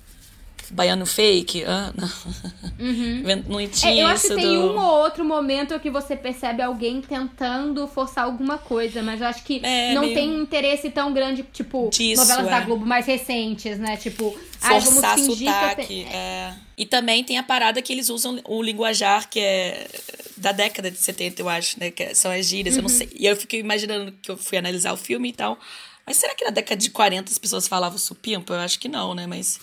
baiano fake. Ah, não. não É, tinha eu acho que tem do... um ou outro momento que você percebe alguém tentando forçar alguma coisa, mas eu acho que É, não meio- tem um interesse tão grande, tipo, Disso, novelas da é. Globo mais recentes, né? Tipo, vamos forçar que eu sotaque. te... é. E também tem a parada que eles usam o linguajar que é da década de 70, eu acho, né? Que são as gírias, uhum. eu não sei. E eu fiquei imaginando que eu fui analisar o filme e tal. Mas será que na década de 40 as pessoas falavam supimpa? Eu acho que não, né? Mas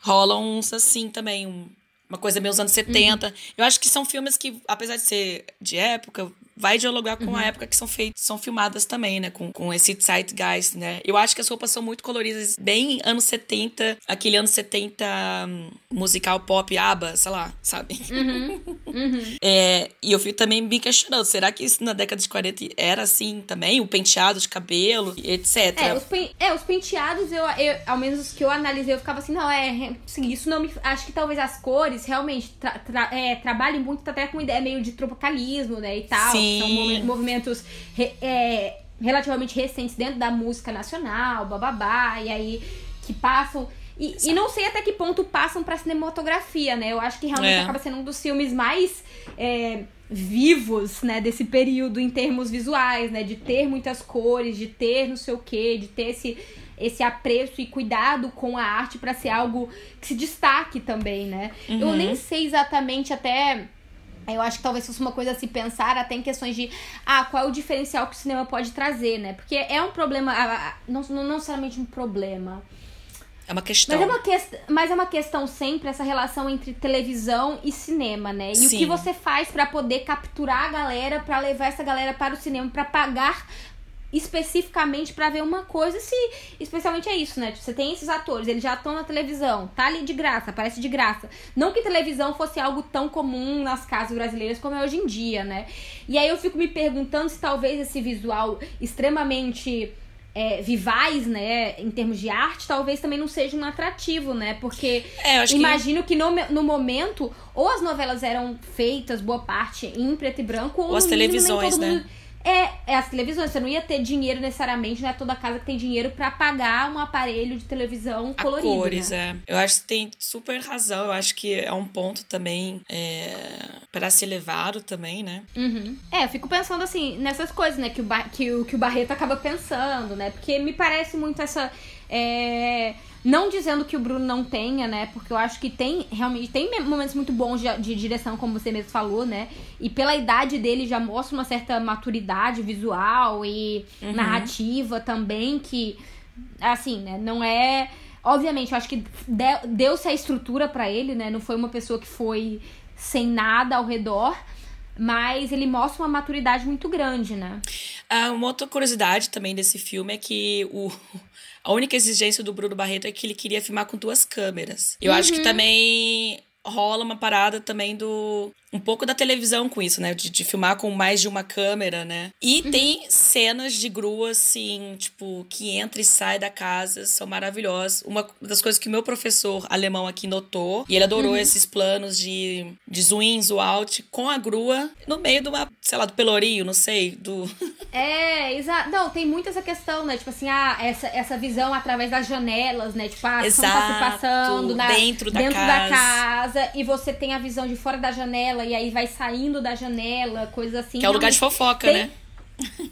rolam uns assim também, um, uma coisa meio anos 70. Uhum. Eu acho que são filmes que, apesar de ser de época, vai dialogar com uhum. a época que são feitas, são filmadas também, né? Com, com esse zeitgeist, né? Eu acho que as roupas são muito coloridas, bem anos 70, aquele anos 70 um, musical pop, ABBA, sei lá, sabe? Uhum. Uhum. É, e eu fui também me questionando, será que isso na década de 40 era assim também? O penteado de cabelo, etc. É, os, pen é, os penteados, eu, eu, ao menos os que eu analisei, eu ficava assim, não, é, assim, isso não me... Acho que talvez as cores realmente tra, tra, é, trabalhem muito até com ideia meio de tropicalismo, né, e tal. Sim. São movimentos é, relativamente recentes dentro da música nacional, bababá, e aí que passam. E, e não sei até que ponto passam pra cinematografia, né? Eu acho que realmente é. acaba sendo um dos filmes mais é, vivos, né, desse período em termos visuais, né? De ter muitas cores, de ter não sei o quê, de ter esse, esse apreço e cuidado com a arte para ser algo que se destaque também, né? Uhum. Eu nem sei exatamente até eu acho que talvez fosse uma coisa a se pensar até em questões de ah, qual é o diferencial que o cinema pode trazer, né? Porque é um problema, não, não necessariamente um problema. É uma questão. Mas é uma, que, mas é uma questão sempre essa relação entre televisão e cinema, né? E Sim. o que você faz para poder capturar a galera, para levar essa galera para o cinema, para pagar especificamente para ver uma coisa, se especialmente é isso, né? Você tem esses atores, eles já estão na televisão, tá ali de graça, aparece de graça. Não que televisão fosse algo tão comum nas casas brasileiras como é hoje em dia, né? E aí eu fico me perguntando se talvez esse visual extremamente é, vivais, né, em termos de arte, talvez também não seja um atrativo, né? Porque é, imagino que... que, no, no momento, ou as novelas eram feitas, boa parte, em preto e branco, ou, ou as televisões, né? Mundo é, é as televisões. Você não ia ter dinheiro necessariamente, não é toda casa que tem dinheiro para pagar um aparelho de televisão a colorido. cores, né? é. Eu acho que tem super razão. Eu acho que é um ponto também é, para ser levado também, né? Uhum. É, eu fico pensando assim, nessas coisas, né? Que o, que, o, que o Barreto acaba pensando, né? Porque me parece muito essa. É não dizendo que o Bruno não tenha, né? Porque eu acho que tem realmente tem momentos muito bons de, de, direção, como você mesmo falou, né? E pela idade dele já mostra uma certa maturidade visual e uhum. narrativa também, que, assim, né? Não é. Obviamente, eu acho que deu-se a estrutura para ele, né? Não foi uma pessoa que foi sem nada ao redor. Mas ele mostra uma maturidade muito grande, né? Ah, uma outra curiosidade também desse filme é que o, a única exigência do Bruno Barreto é que ele queria filmar com duas câmeras. Eu uhum. acho que uhum. também rola uma parada também do um pouco da televisão com isso, né? De, de filmar com mais de uma câmera, né? E uhum. tem cenas de grua, assim, tipo, que entra e sai da casa, são maravilhosas. Uma das coisas que o meu professor alemão aqui notou, e ele adorou uhum. esses planos de, de zoom in, zoom out, com a grua no meio de uma, sei lá, do pelourinho, não sei, do... É, exato. Não, tem muito essa questão, né? Tipo assim, ah, essa, essa visão através das janelas, né? Tipo, a ação tá se passando na, dentro, da, dentro casa. da casa, e você tem a visão de fora da janela janela e aí vai saindo da janela, coisas assim. Que é o lugar de fofoca, tem... né?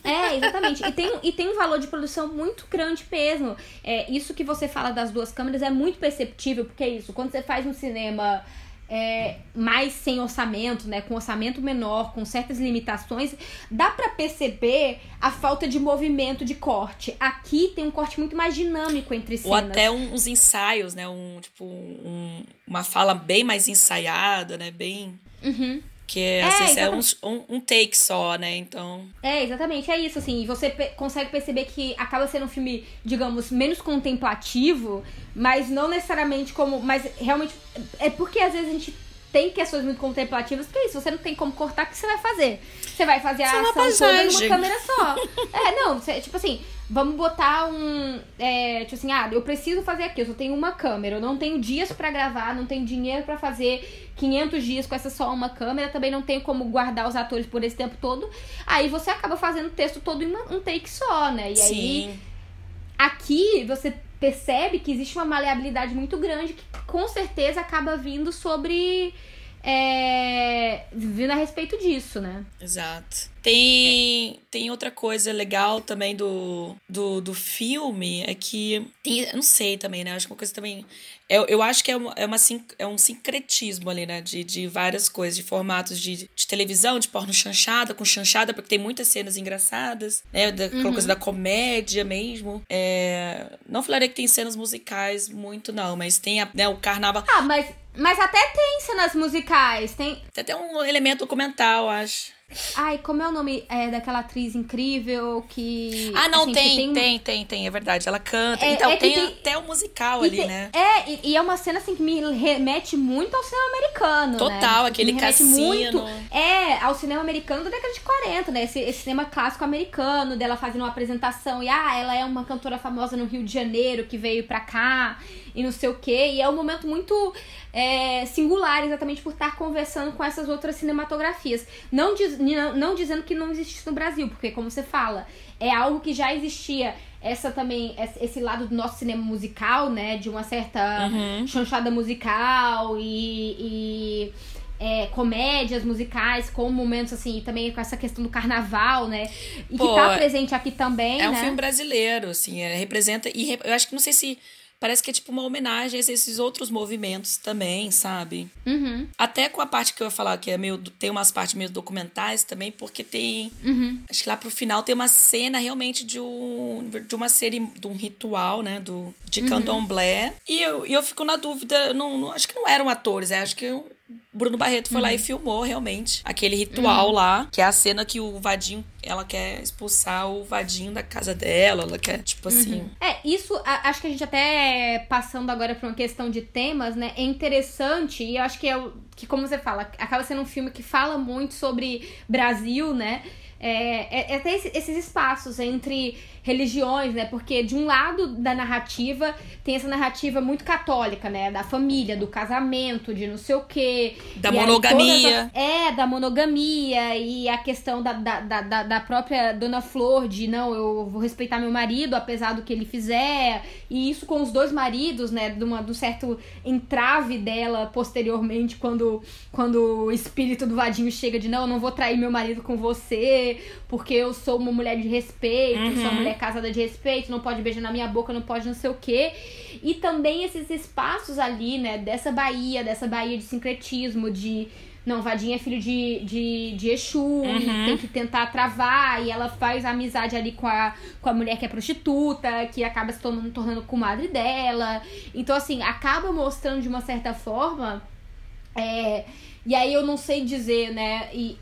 É, exatamente. E tem, e tem um valor de produção muito grande mesmo. É, isso que você fala das duas câmeras é muito perceptível, porque é isso. Quando você faz um cinema é, mais sem orçamento, né, com orçamento menor, com certas limitações, dá para perceber a falta de movimento de corte. Aqui tem um corte muito mais dinâmico entre cenas. Ou até uns ensaios, né, um tipo um, uma fala bem mais ensaiada, né, bem Uhum. Que é, assim, é um, um, um, take só, né? Então. É, exatamente, é isso, assim. E você pe consegue perceber que acaba sendo um filme, digamos, menos contemplativo, mas não necessariamente como. Mas realmente. É porque às vezes a gente tem questões muito contemplativas, porque é isso, você não tem como cortar, o que você vai fazer? Você vai fazer a é ação toda numa câmera só. é, não, você, tipo assim, vamos botar um. É, tipo assim, ah, eu preciso fazer aqui, eu só tenho uma câmera, eu não tenho dias para gravar, não tenho dinheiro para fazer 500 dias com essa só uma câmera, também não tenho como guardar os atores por esse tempo todo. Aí você acaba fazendo o texto todo em um take só, né? E Sim. aí. Aqui você percebe que existe uma maleabilidade muito grande que com certeza acaba vindo sobre. É, vindo a respeito disso, né? Exato. Tem, tem outra coisa legal também do, do, do filme, é que. Tem, não sei também, né? Acho que uma coisa também. Eu, eu acho que é, uma, é, uma, é um sincretismo ali, né? De, de várias coisas, de formatos de, de televisão, de porno chanchada, com chanchada, porque tem muitas cenas engraçadas, né? Da, uhum. coisa da comédia mesmo. É, não falaria que tem cenas musicais muito, não, mas tem a, né, o carnaval. Ah, mas, mas até tem cenas musicais. Tem... Tem até um elemento documental, acho. Ai, como é o nome é, daquela atriz incrível que. Ah, não, assim, tem, tem, tem, tem, tem, é verdade. Ela canta. É, então, é tem, tem, até o um musical ali, tem, né? É, e, e, é uma cena assim que me remete muito ao cinema americano. Né? Total, né? aquele me cassino. Muito, é, ao cinema americano da década de 40, né? Esse, esse cinema clássico americano, dela fazendo uma apresentação. E ah, ela é uma cantora famosa no Rio de Janeiro que veio pra cá e não sei o quê. E é um momento muito é, singular, exatamente por estar conversando com essas outras cinematografias. Não, diz, não, não dizendo que não existe no Brasil, porque, como você fala, é algo que já existia essa também esse lado do nosso cinema musical né de uma certa uhum. chanchada musical e, e é, comédias musicais com momentos assim também com essa questão do carnaval né e Pô, que tá presente aqui também é um né? filme brasileiro assim é, representa e eu acho que não sei se parece que é tipo uma homenagem a esses outros movimentos também, sabe? Uhum. Até com a parte que eu ia falar, que é meio. Tem umas partes meio documentais também, porque tem. Uhum. Acho que lá pro final tem uma cena realmente de um. de uma série, de um ritual, né? Do, de uhum. candomblé. E eu, e eu fico na dúvida, não, não, acho que não eram atores, é, acho que Bruno Barreto foi uhum. lá e uhum. filmou realmente aquele ritual uhum. lá, que é a cena que o Vadinho, ela quer expulsar o Vadinho da casa dela, ela quer, tipo uhum. assim. É, isso, a, acho que a gente até passando agora pra uma questão de temas, né, é interessante e eu acho que é o, que, como você fala, acaba sendo um filme que fala muito sobre Brasil, né? É, é, é até esses espaços entre religiões, né? Porque de um lado da narrativa tem essa narrativa muito católica, né? Da família, do casamento, de não sei o quê. Da monogamia. é, da monogamia e a questão da, da, da, da, própria Dona Flor de não, eu vou respeitar meu marido apesar do que ele fizer. E isso com os dois maridos, né? De, uma, de um certo entrave dela posteriormente quando, quando o espírito do vadinho chega de não, eu não vou trair meu marido com você porque eu sou uma mulher de respeito, uhum. sou uma mulher casada de respeito, não pode beijar na minha boca, não pode não sei o quê. E também esses espaços ali, né, dessa Bahia, dessa Bahia de sincretismo, de. Não, Vadinha é filho de, de, de Exu, uhum. tem que tentar travar, e ela faz amizade ali com a, com a mulher que é prostituta, que acaba se tornando, tornando comadre dela. Então, assim, acaba mostrando de uma certa forma. É, e aí eu não sei dizer, né? E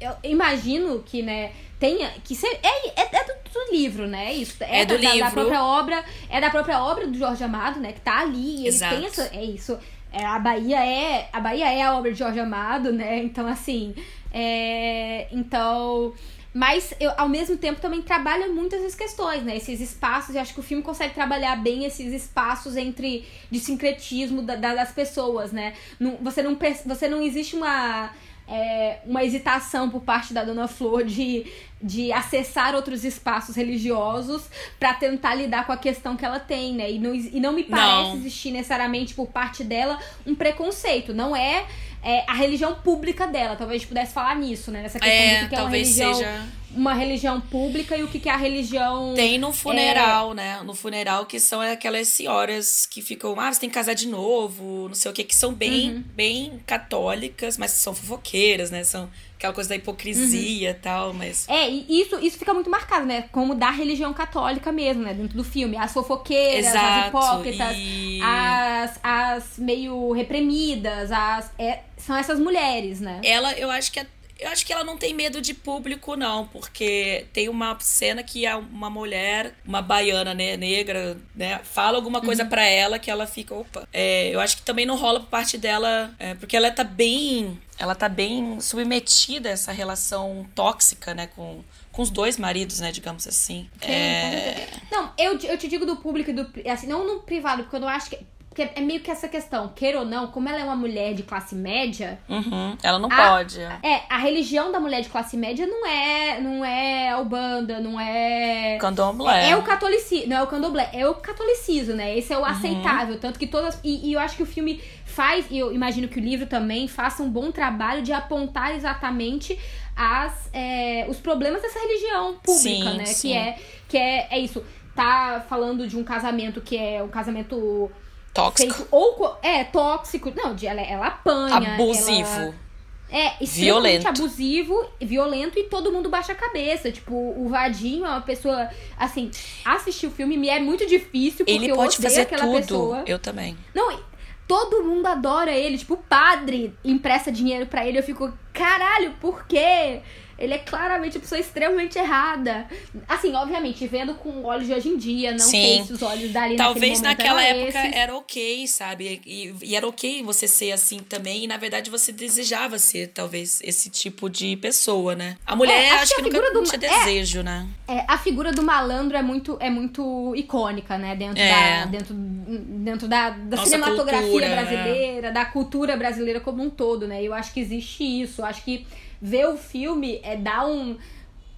eu imagino que, né, tenha. Que se, é, é, é do, do, livro, né? Isso. É, é do da, livro. Da própria obra. É da própria obra do Jorge Amado, né? Que tá ali. E Exato. ele tem essa. É isso. É, a Bahia é. A Bahia é a obra de Jorge Amado, né? Então, assim. É, então. Mas eu, ao mesmo tempo também trabalha muito essas questões, né? Esses espaços, e acho que o filme consegue trabalhar bem esses espaços entre de sincretismo da, da, das pessoas, né? Não, você, não, você não existe uma é, uma hesitação por parte da Dona Flor de, de acessar outros espaços religiosos para tentar lidar com a questão que ela tem, né? E não, e não me parece não. existir necessariamente por parte dela um preconceito. Não é, é, a religião pública dela. Talvez a gente pudesse falar nisso, né? Nessa questão é, de que é uma religião. Seja uma religião pública e o que, que é a religião. Tem no funeral, é... né? No funeral, que são aquelas senhoras que ficam, ah, você tem que casar de novo, não sei o que, que são bem, uhum. bem católicas, mas são fofoqueiras, né? São aquela coisa da hipocrisia e uhum. tal, mas. É, e isso, isso fica muito marcado, né? Como da religião católica mesmo, né? Dentro do filme. As fofoqueiras, Exato, as hipócritas, e... as, as meio reprimidas, as. É, são essas mulheres, né? Ela, eu acho que é eu acho que ela não tem medo de público, não, porque tem uma cena que é uma mulher, uma baiana né, negra, né, fala alguma coisa uhum. para ela que ela fica, opa. É, eu acho que também não rola por parte dela, é, porque ela tá bem. Ela tá bem submetida a essa relação tóxica, né, com, com os dois maridos, né, digamos assim. Sim, é... Não, eu, eu te digo do público e do. Assim, não no privado, porque eu não acho que porque é meio que essa questão, queira ou não, como ela é uma mulher de classe média. Uhum, ela não a, pode. É, a religião da mulher de classe média não é não é a Ubanda, não é. Candomblé. É, é o catolicismo, não é o candomblé, é o catolicismo, né? Esse é o uhum. aceitável. Tanto que todas. E, e eu acho que o filme faz, e eu imagino que o livro também faça um bom trabalho de apontar exatamente as, é, os problemas dessa religião pública, sim, né? Sim. Que é que é, é isso. Tá falando de um casamento que é um casamento tóxico. Feito, ou é tóxico. Não, ela, ela apanha. Abusivo. Ela, é, violento. abusivo, violento e todo mundo baixa a cabeça. Tipo, o Vadinho é uma pessoa. Assim, assistir o filme me é muito difícil porque ele pode eu fazer aquela tudo. pessoa. Eu também. Não, todo mundo adora ele. Tipo, o padre empresta dinheiro para ele. Eu fico, caralho, por quê? Ele é claramente uma pessoa extremamente errada. Assim, obviamente, vendo com olhos de hoje em dia, não Sim. sei se os olhos dali Talvez naquela época esses. era ok, sabe? E, e, era ok você ser assim também. E na verdade você desejava ser, talvez, esse tipo de pessoa, né? A mulher é, acho, acho que, que nunca do, tinha desejo, né? É, a figura do malandro é muito, é muito icônica, né? Dentro É. da, dentro, dentro da, da Nossa cinematografia cultura, né? brasileira, da cultura brasileira como um todo, né? Eu acho que existe isso. Eu acho que ver o filme é dar um,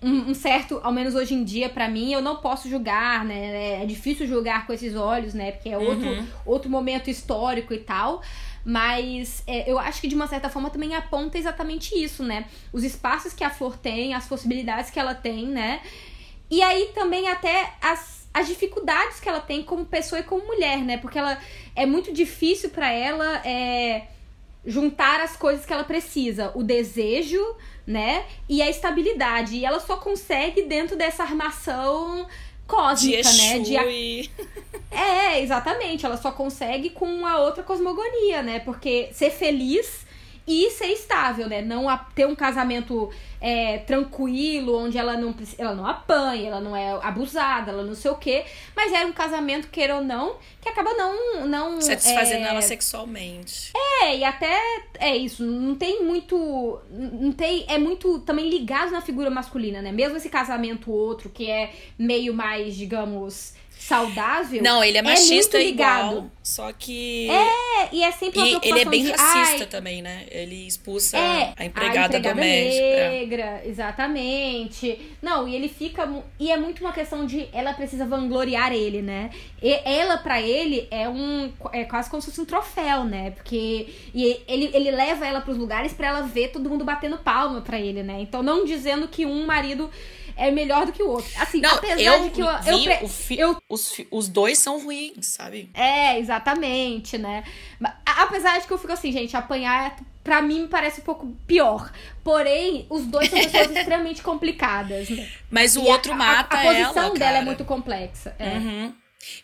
um, um certo, ao menos hoje em dia, pra mim, eu não posso julgar, né? É difícil julgar com esses olhos, né? Porque é outro, Uhum. outro momento histórico e tal. Mas é, eu acho que de uma certa forma também aponta exatamente isso, né? Os espaços que a Flor tem, as possibilidades que ela tem, né? E aí também até as, as dificuldades que ela tem como pessoa e como mulher, né? Porque ela é muito difícil pra ela é, juntar as coisas que ela precisa, o desejo, né? E a estabilidade. E ela só consegue dentro dessa armação De cósmica, né? De, e... é, exatamente. Ela só consegue com a outra cosmogonia, né? Porque ser feliz e ser estável, né? Não a- ter um casamento é, tranquilo, onde ela não, ela não apanha, ela não é abusada, ela não sei o quê. Mas era um casamento, queira ou não, que acaba não. não Satisfazendo é, ela sexualmente. é, e até é isso, não tem muito. Não tem. É muito também ligado na figura masculina, né? Mesmo esse casamento outro, que é meio mais, digamos, saudável. Não, ele é machista muito ligado. igual, só que... É, e é sempre uma E ele é bem de, racista ai, também, né? Ele expulsa É, a empregada, doméstica. negra, exatamente. Não, e ele fica. E é muito uma questão de ela precisa vangloriar ele, né? E ela, pra ele, é um. É quase como se fosse um troféu, né? Porque. E ele, ele leva ela pros lugares pra ela ver todo mundo batendo palma pra ele, né? Então, não dizendo que um marido é melhor do que o outro. Assim, Não, apesar eu de que eu. vi eu, fi- eu os, os dois são ruins, sabe? é, exatamente, né? A- Apesar de que eu fico assim, gente, apanhar pra mim me parece um pouco pior. Porém, os dois são pessoas extremamente complicadas. Né? Mas o E a- outro a- mata a, posição ela, dela é muito complexa. É. Uhum.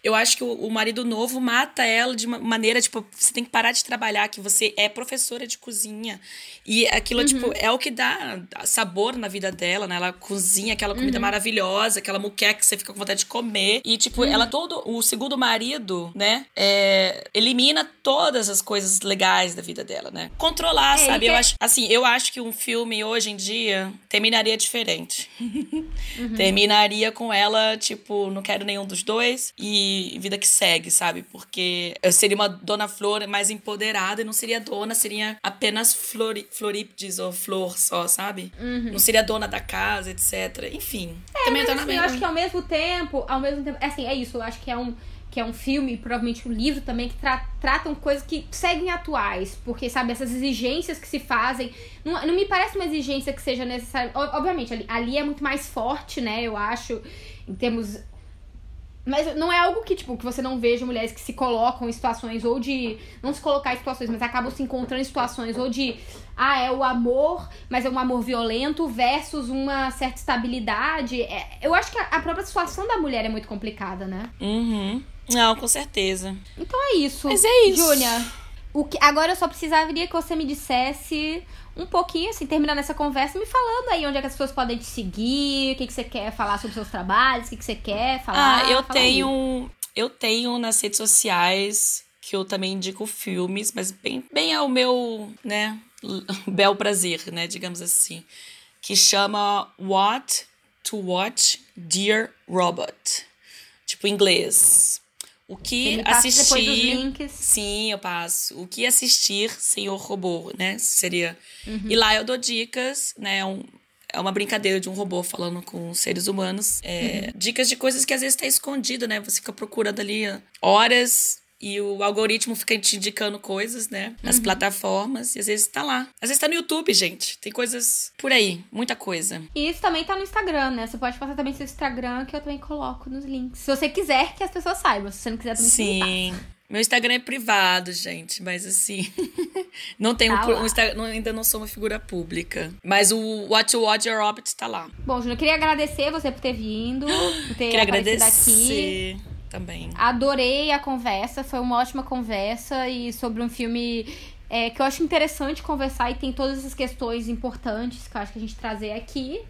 Eu acho que o, o marido novo mata ela de uma maneira, tipo, você tem que parar de trabalhar, que você é professora de cozinha. E aquilo, Uhum. tipo, é o que dá sabor na vida dela, né? Ela cozinha aquela Uhum. comida maravilhosa, aquela muqueca que você fica com vontade de comer. E, tipo, Uhum. ela todo. O segundo marido, né? é, elimina todas as coisas legais da vida dela, né? Controlar, É, sabe? Eu quer- acho, assim, eu acho que um filme hoje em dia terminaria diferente. Uhum. Terminaria com ela, tipo, não quero nenhum dos dois e vida que segue, sabe? Porque eu seria uma dona flor mais empoderada e não seria dona, seria apenas flori, florípdes ou flor só, sabe? Não seria dona da casa, etc. Enfim. também Uhum. Mas, tá na assim, eu acho que ao mesmo tempo, ao mesmo tempo, assim, é isso, eu acho que é um que é um filme, e provavelmente um livro também, que tra- tratam coisas que seguem atuais. Porque, sabe, essas exigências que se fazem. Não, não me parece uma exigência que seja necessária. Ob- Obviamente, ali, ali é muito mais forte, né? Eu acho, em termos Mas não é algo que, tipo, que você não veja mulheres que se colocam em situações ou de. Não se colocar em situações, mas acabam se encontrando em situações ou de. Ah, é o amor, mas é um amor violento versus uma certa estabilidade. É, eu acho que a, a própria situação da mulher é muito complicada, né? Uhum. Não, com certeza. Então é isso. Mas é isso. Júnia, o que, agora eu só precisaria que você me dissesse um pouquinho, assim, terminando essa conversa, me falando aí onde é que as pessoas podem te seguir, o que, que você quer falar sobre seus trabalhos, o que, que você quer falar. Ah, eu fala aí. tenho. Eu tenho nas redes sociais que eu também indico filmes, mas bem, bem ao meu, né, bel prazer, né, digamos assim, que chama What to Watch Dear Robot. Tipo em inglês. O que assistir. Sim, eu passo. O que assistir, senhor robô, né? Seria. Uhum. E lá eu dou dicas, né? Um, é uma brincadeira de um robô falando com seres humanos. É, Uhum. Dicas de coisas que às vezes tá escondido, né? Você fica procurando ali horas e o algoritmo fica te indicando coisas, né? Nas Uhum. plataformas. E às vezes tá lá. Às vezes tá no YouTube, gente. Tem coisas por aí. Muita coisa. E isso também tá no Instagram, né? Você pode passar também seu Instagram, que eu também coloco nos links. Se você quiser que as pessoas saibam. Se você não quiser, também Sim. Meu Instagram é privado, gente, mas assim. não tenho Tá um, um Insta- não- ainda não sou uma figura pública. Mas o What to Watch Your Orbit tá lá. Bom, Júnior, eu queria agradecer você por ter vindo, por ter Queria aparecido aqui. Também. Adorei a conversa, foi uma ótima conversa e sobre um filme é, que eu acho interessante conversar e tem todas essas questões importantes que eu acho que a gente trazer aqui.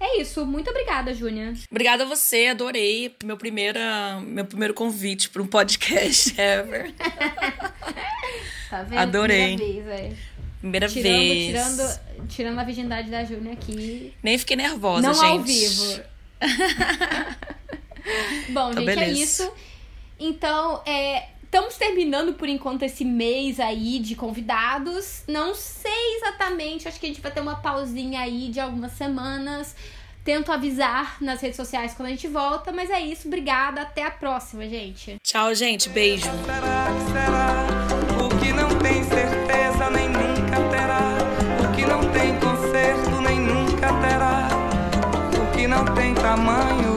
É isso, muito obrigada, Júnior. Obrigada a você, adorei. Meu, primeira, meu primeiro convite para um podcast ever. Tá vendo? Adorei. Primeira vez, é. Primeira Tirando, vez. tirando, tirando a virgindade da Júnior aqui. Nem fiquei nervosa, não gente. ao vivo. Bom, Então, gente, é beleza. isso. Então, é, estamos terminando por enquanto esse mês aí de convidados. Não sei exatamente, acho que a gente vai ter uma pausinha aí de algumas semanas. Tento avisar nas redes sociais quando a gente volta, mas é isso. Obrigada, até a próxima, gente. Tchau, gente. Beijo. Será que será? O que não tem certeza nem nunca terá. O que não tem conserto nem nunca terá. O que não tem tamanho